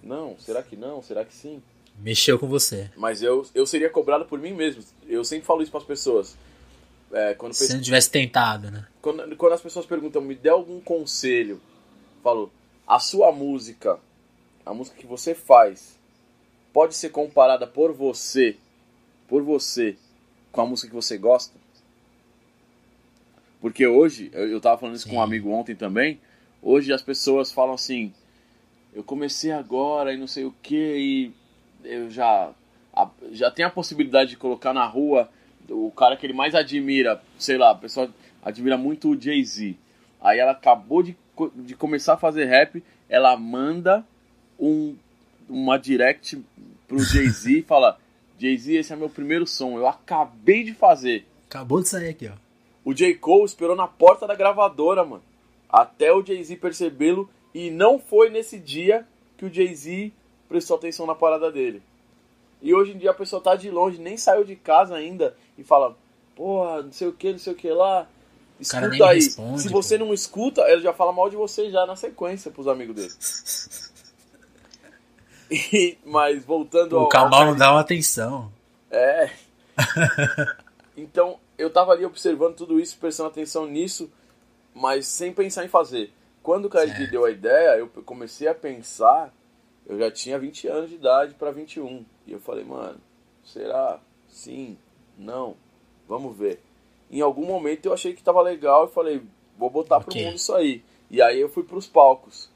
Não, será que não? Será que sim? Mexeu com você. Mas eu, eu seria cobrado por mim mesmo. Eu sempre falo isso para as pessoas. É, quando Se não tivesse tentado, né? Quando, quando as pessoas perguntam, me dê algum conselho, falo, a sua música, a música que você faz, pode ser comparada por você, por você, com a música que você gosta? Porque hoje, eu, eu tava falando isso Sim. com um amigo ontem também, hoje as pessoas falam assim, eu comecei agora e não sei o que, e eu já, já tenho a possibilidade de colocar na rua o cara que ele mais admira, sei lá, a pessoa admira muito o Jay-Z. Aí ela acabou de, de começar a fazer rap, ela manda um, uma direct pro Jay-Z e fala: Jay-Z, esse é meu primeiro som, eu acabei de fazer. Acabou de sair aqui, ó. O J. Cole esperou na porta da gravadora, mano. Até o Jay-Z percebê-lo. E não foi nesse dia que o Jay-Z prestou atenção na parada dele. E hoje em dia a pessoa tá de longe, nem saiu de casa ainda e fala, porra, não sei o que, não sei o que lá. Escuta aí. Responde, Se você pô. não escuta, ele já fala mal de você já na sequência pros amigos dele. E, mas voltando o ao. O Kamal não dá uma atenção. É. então, eu tava ali observando tudo isso, prestando atenção nisso, mas sem pensar em fazer. Quando o Kaique deu a ideia, eu comecei a pensar. Eu já tinha 20 anos de idade para 21. E eu falei, mano, será? Sim, não, vamos ver. Em algum momento eu achei que tava legal e falei, vou botar okay. pro mundo isso aí. E aí eu fui pros palcos.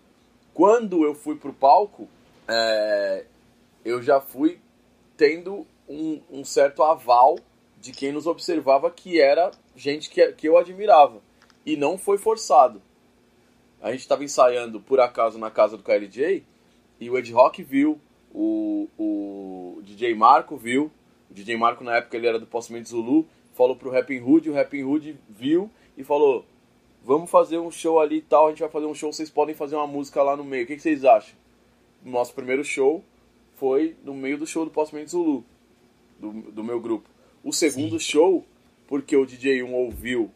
Quando eu fui pro palco, é, eu já fui tendo um, um, certo aval de quem nos observava que era gente que, que eu admirava. E não foi forçado. A gente estava ensaiando, por acaso, na casa do KLJ, e o Ed Rock viu, o, o DJ Marco viu, o DJ Marco na época ele era do Possamento Zulu, falou pro Rapping Hood, o Rapping Hood viu e falou: Vamos fazer um show ali e tal, a gente vai fazer um show, vocês podem fazer uma música lá no meio. O que, que vocês acham? Nosso primeiro show foi no meio do show do Possamento Zulu, do, do meu grupo. O segundo Sim. show, porque o DJ 1 ouviu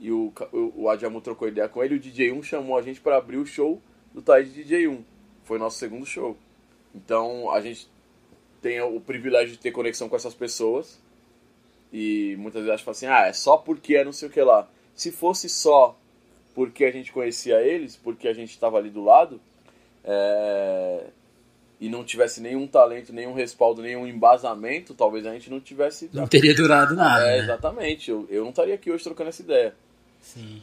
e o, o, o Adjamu trocou ideia com ele, o DJ 1 chamou a gente para abrir o show do Thaís DJ 1. Foi nosso segundo show. Então a gente tem o privilégio de ter conexão com essas pessoas. E muitas vezes acho assim, ah, é só porque é não sei o que lá. Se fosse só porque a gente conhecia eles, porque a gente estava ali do lado, é... e não tivesse nenhum talento, nenhum respaldo, nenhum embasamento, talvez a gente não tivesse. Não teria durado nada. É, né? exatamente. Eu, eu não estaria aqui hoje trocando essa ideia. Sim.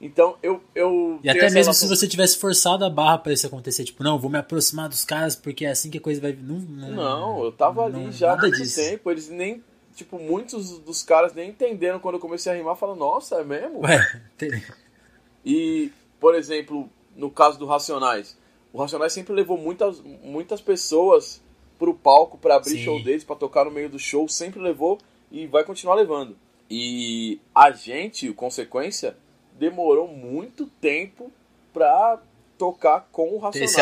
Então, eu. eu e até mesmo se você tivesse forçado a barra para isso acontecer, tipo, não, vou me aproximar dos caras porque é assim que a coisa vai. Não, não, não eu tava ali não, já há muito disso. tempo, eles nem. Tipo, muitos dos caras nem entenderam quando eu comecei a rimar, falam, nossa, é mesmo? Ué, tem... E, por exemplo, no caso do Racionais, o Racionais sempre levou muitas, muitas pessoas pro palco para abrir Sim. show deles, para tocar no meio do show, sempre levou e vai continuar levando. E a gente, consequência, demorou muito tempo pra tocar com o Racionais.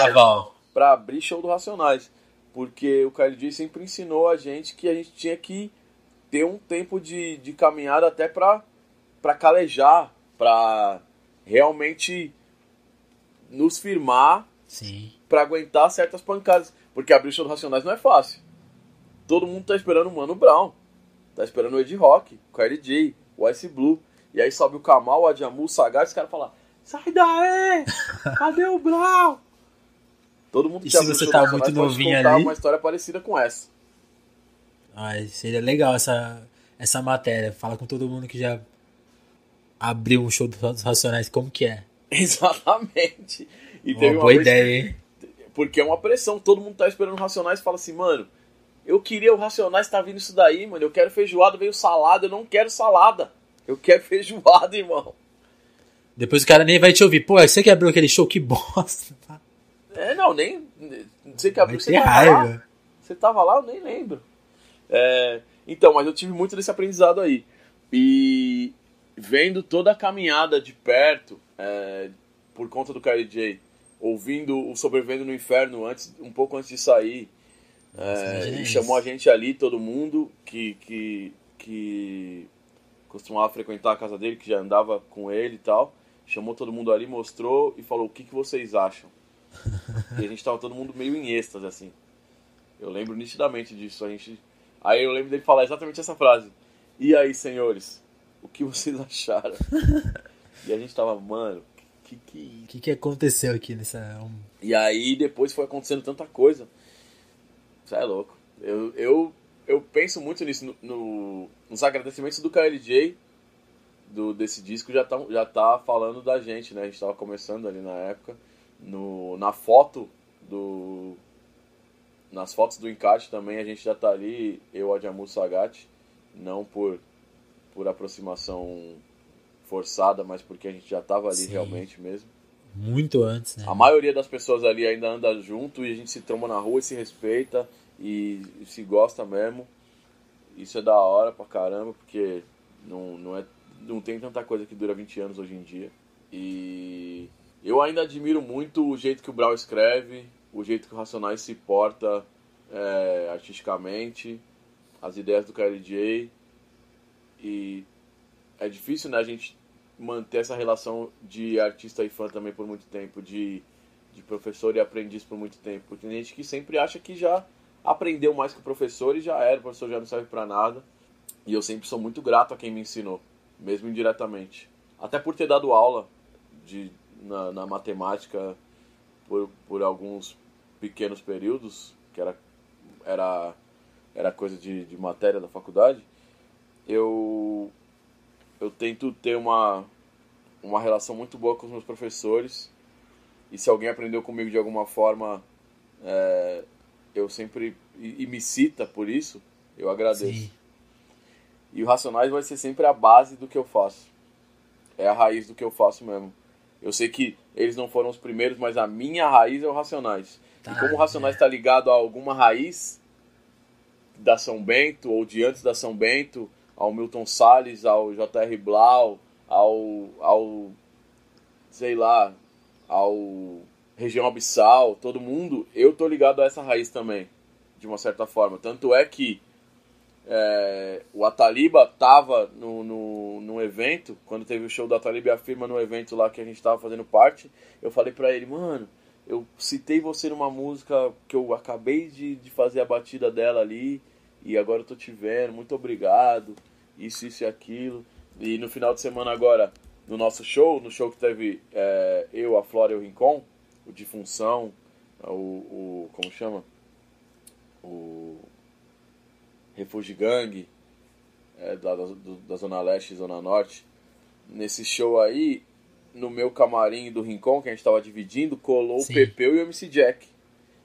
Pra abrir show do Racionais. Porque o KLJ sempre ensinou a gente que a gente tinha que ter um tempo de, de caminhada até pra, pra calejar, pra realmente nos firmar Sim. pra aguentar certas pancadas. Porque abrir show do Racionais não é fácil. Todo mundo tá esperando o Mano Brown. Tá esperando o Ed Rock, o KLJ, o Ice Blue. E aí sobe o Kamal, o Adjamu, o Sagar, e os caras falam: Sai daí! Cadê o Brown? Todo mundo e se você tá muito novinho ali. uma história parecida com essa. Ai, seria legal essa, essa matéria. Fala com todo mundo que já abriu um show dos Racionais, como que é. Exatamente. E uma boa ideia, hein? Porque é uma pressão, todo mundo tá esperando Racionais e fala assim, mano, eu queria o Racionais tá vindo isso daí, mano. Eu quero feijoada, veio salada, eu não quero salada. Eu quero feijoada, irmão. Depois o cara nem vai te ouvir. Pô, você que abriu aquele show, que bosta. É, não, nem. Você que abriu, você tava raiva. lá. Você tava lá, eu nem lembro. É, então, mas eu tive muito desse aprendizado aí. E vendo toda a caminhada de perto, é, por conta do KJ, ouvindo o Sobrevivendo no Inferno antes, um pouco antes de sair. É, ele chamou a gente ali, todo mundo que, que, que costumava frequentar a casa dele, que já andava com ele e tal. Chamou todo mundo ali, mostrou e falou: O que, que vocês acham? e a gente tava todo mundo meio em êxtase, assim. Eu lembro nitidamente disso. A gente... Aí eu lembro dele falar exatamente essa frase. E aí, senhores, o que vocês acharam? e a gente tava, mano, que que... O que, que aconteceu aqui nessa... E aí depois foi acontecendo tanta coisa. Isso é louco. Eu, eu, eu penso muito nisso, no, no, nos agradecimentos do KLJ, do, desse disco, já tá, já tá falando da gente, né? A gente tava começando ali na época. No, na foto do... Nas fotos do encarte também a gente já tá ali, eu, Adjamu Sagat, não por, por aproximação forçada, mas porque a gente já estava ali Sim. realmente mesmo. Muito antes, né? A maioria das pessoas ali ainda anda junto e a gente se tromba na rua e se respeita e, se gosta mesmo. Isso é da hora pra caramba, porque não, não, é, não tem tanta coisa que dura 20 anos hoje em dia. E eu ainda admiro muito o jeito que o Brau escreve, o jeito que o Racionais se porta é, artisticamente, as ideias do KLJ. E é difícil, né, a gente manter essa relação de artista e fã também por muito tempo, de, de professor e aprendiz por muito tempo. Tem gente que sempre acha que já aprendeu mais que o professor e já era, o professor já não serve para nada. E eu sempre sou muito grato a quem me ensinou, mesmo indiretamente. Até por ter dado aula de, na, na matemática por, por alguns pequenos períodos, que era, era, era coisa de, de matéria da faculdade, eu eu tento ter uma, uma relação muito boa com os meus professores. E se alguém aprendeu comigo de alguma forma, é, eu sempre. E, e, me cita por isso, eu agradeço. Sim. E o Racionais vai ser sempre a base do que eu faço. É a raiz do que eu faço mesmo. Eu sei que eles não foram os primeiros, mas a minha raiz é o Racionais. Tá, e como o Racionais está é. ligado a alguma raiz da São Bento, ou de antes da São Bento, ao Milton Salles, ao J.R. Blau, ao, ao sei lá, ao região abissal, todo mundo, eu tô ligado a essa raiz também, de uma certa forma. Tanto é que é, o Ataliba tava no, no, no, evento, quando teve o show do Ataliba e a firma no evento lá que a gente tava fazendo parte, eu falei pra ele, mano, eu citei você numa música que eu acabei de, de fazer a batida dela ali, e agora eu tô te vendo, muito obrigado isso, isso e aquilo. E no final de semana agora, no nosso show, no show que teve é, eu, a Flora e o Rincon, o de função, o, o como chama? O Refúgio Gang, é, da, da, da Zona Leste e Zona Norte. Nesse show aí, no meu camarim do Rincon, que a gente estava dividindo, colou Sim. o Pepeu e o MC Jack.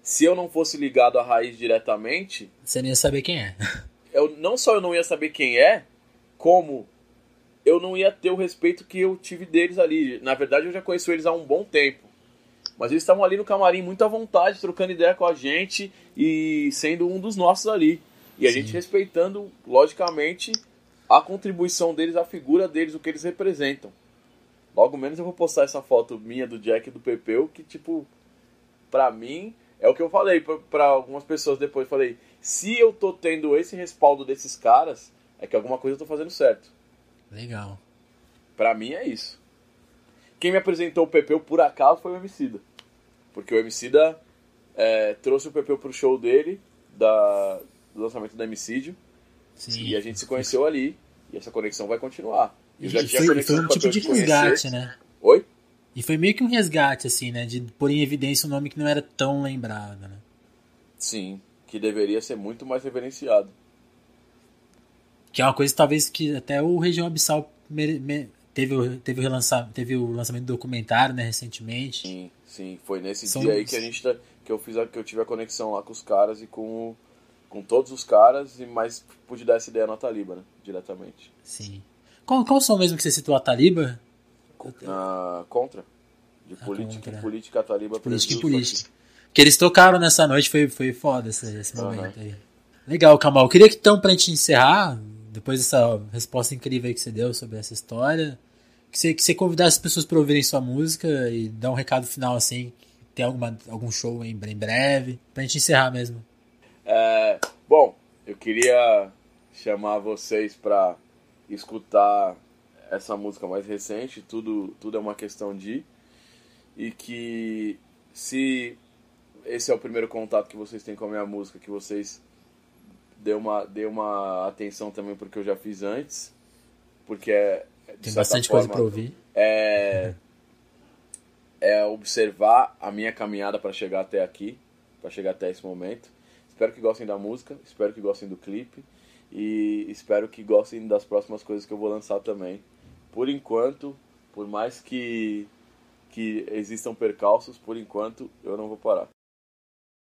Se eu não fosse ligado à raiz diretamente. Você nem ia saber quem é. Eu, não só eu não ia saber quem é, como eu não ia ter o respeito que eu tive deles ali. Na verdade, eu já conheço eles há um bom tempo. Mas eles estavam ali no camarim muito à vontade, trocando ideia com a gente e sendo um dos nossos ali. E a Sim. gente respeitando, logicamente, a contribuição deles, a figura deles, o que eles representam. Logo menos eu vou postar essa foto minha do Jack e do Pepeu, que, tipo, pra mim, é o que eu falei para algumas pessoas depois. Falei, se eu tô tendo esse respaldo desses caras, é que alguma coisa eu tô fazendo certo. Legal. Pra mim é isso. Quem me apresentou o Pepeu por acaso foi o Emicida. Porque o Emicida é, trouxe o Pepeu pro show dele, da, do lançamento da Emicídio. Sim. E a gente se conheceu ali. E essa conexão vai continuar. Eu já e tinha foi, foi um tipo de resgate, né? Oi? E foi meio que um resgate, assim, né? De pôr em evidência um nome que não era tão lembrado, né? Sim, que deveria ser muito mais reverenciado. Que é uma coisa talvez que até o Região Abissal mere, me, teve, teve, o relança, teve o lançamento do documentário, né, recentemente. Sim, sim. Foi nesse São dia aí que a gente tá, que eu fiz a, que eu tive a conexão lá com os caras e com, com todos os caras, e mais pude dar essa ideia na Taliba, né? Diretamente. Sim. Qual, qual som mesmo que você citou a Taliba? Na contra. De política, contra. política a Taliba Política e política. Que eles tocaram nessa noite, foi, foi foda esse, esse momento uhum. aí. Legal, Kamal. Eu queria que então, pra gente encerrar, depois dessa resposta incrível que você deu sobre essa história, que você, que você convidasse as pessoas para ouvirem sua música e dar um recado final assim, tem alguma, algum show em, em breve, pra gente encerrar mesmo. É, bom, eu queria chamar vocês para escutar essa música mais recente, tudo, tudo é uma questão de, e que se esse é o primeiro contato que vocês têm com a minha música, que vocês dê uma, dê uma atenção também porque eu já fiz antes, porque é. Tem bastante forma, coisa para ouvir. É, é observar a minha caminhada para chegar até aqui, para chegar até esse momento. Espero que gostem da música, espero que gostem do clipe e espero que gostem das próximas coisas que eu vou lançar também. Por enquanto, por mais que que existam percalços, por enquanto eu não vou parar.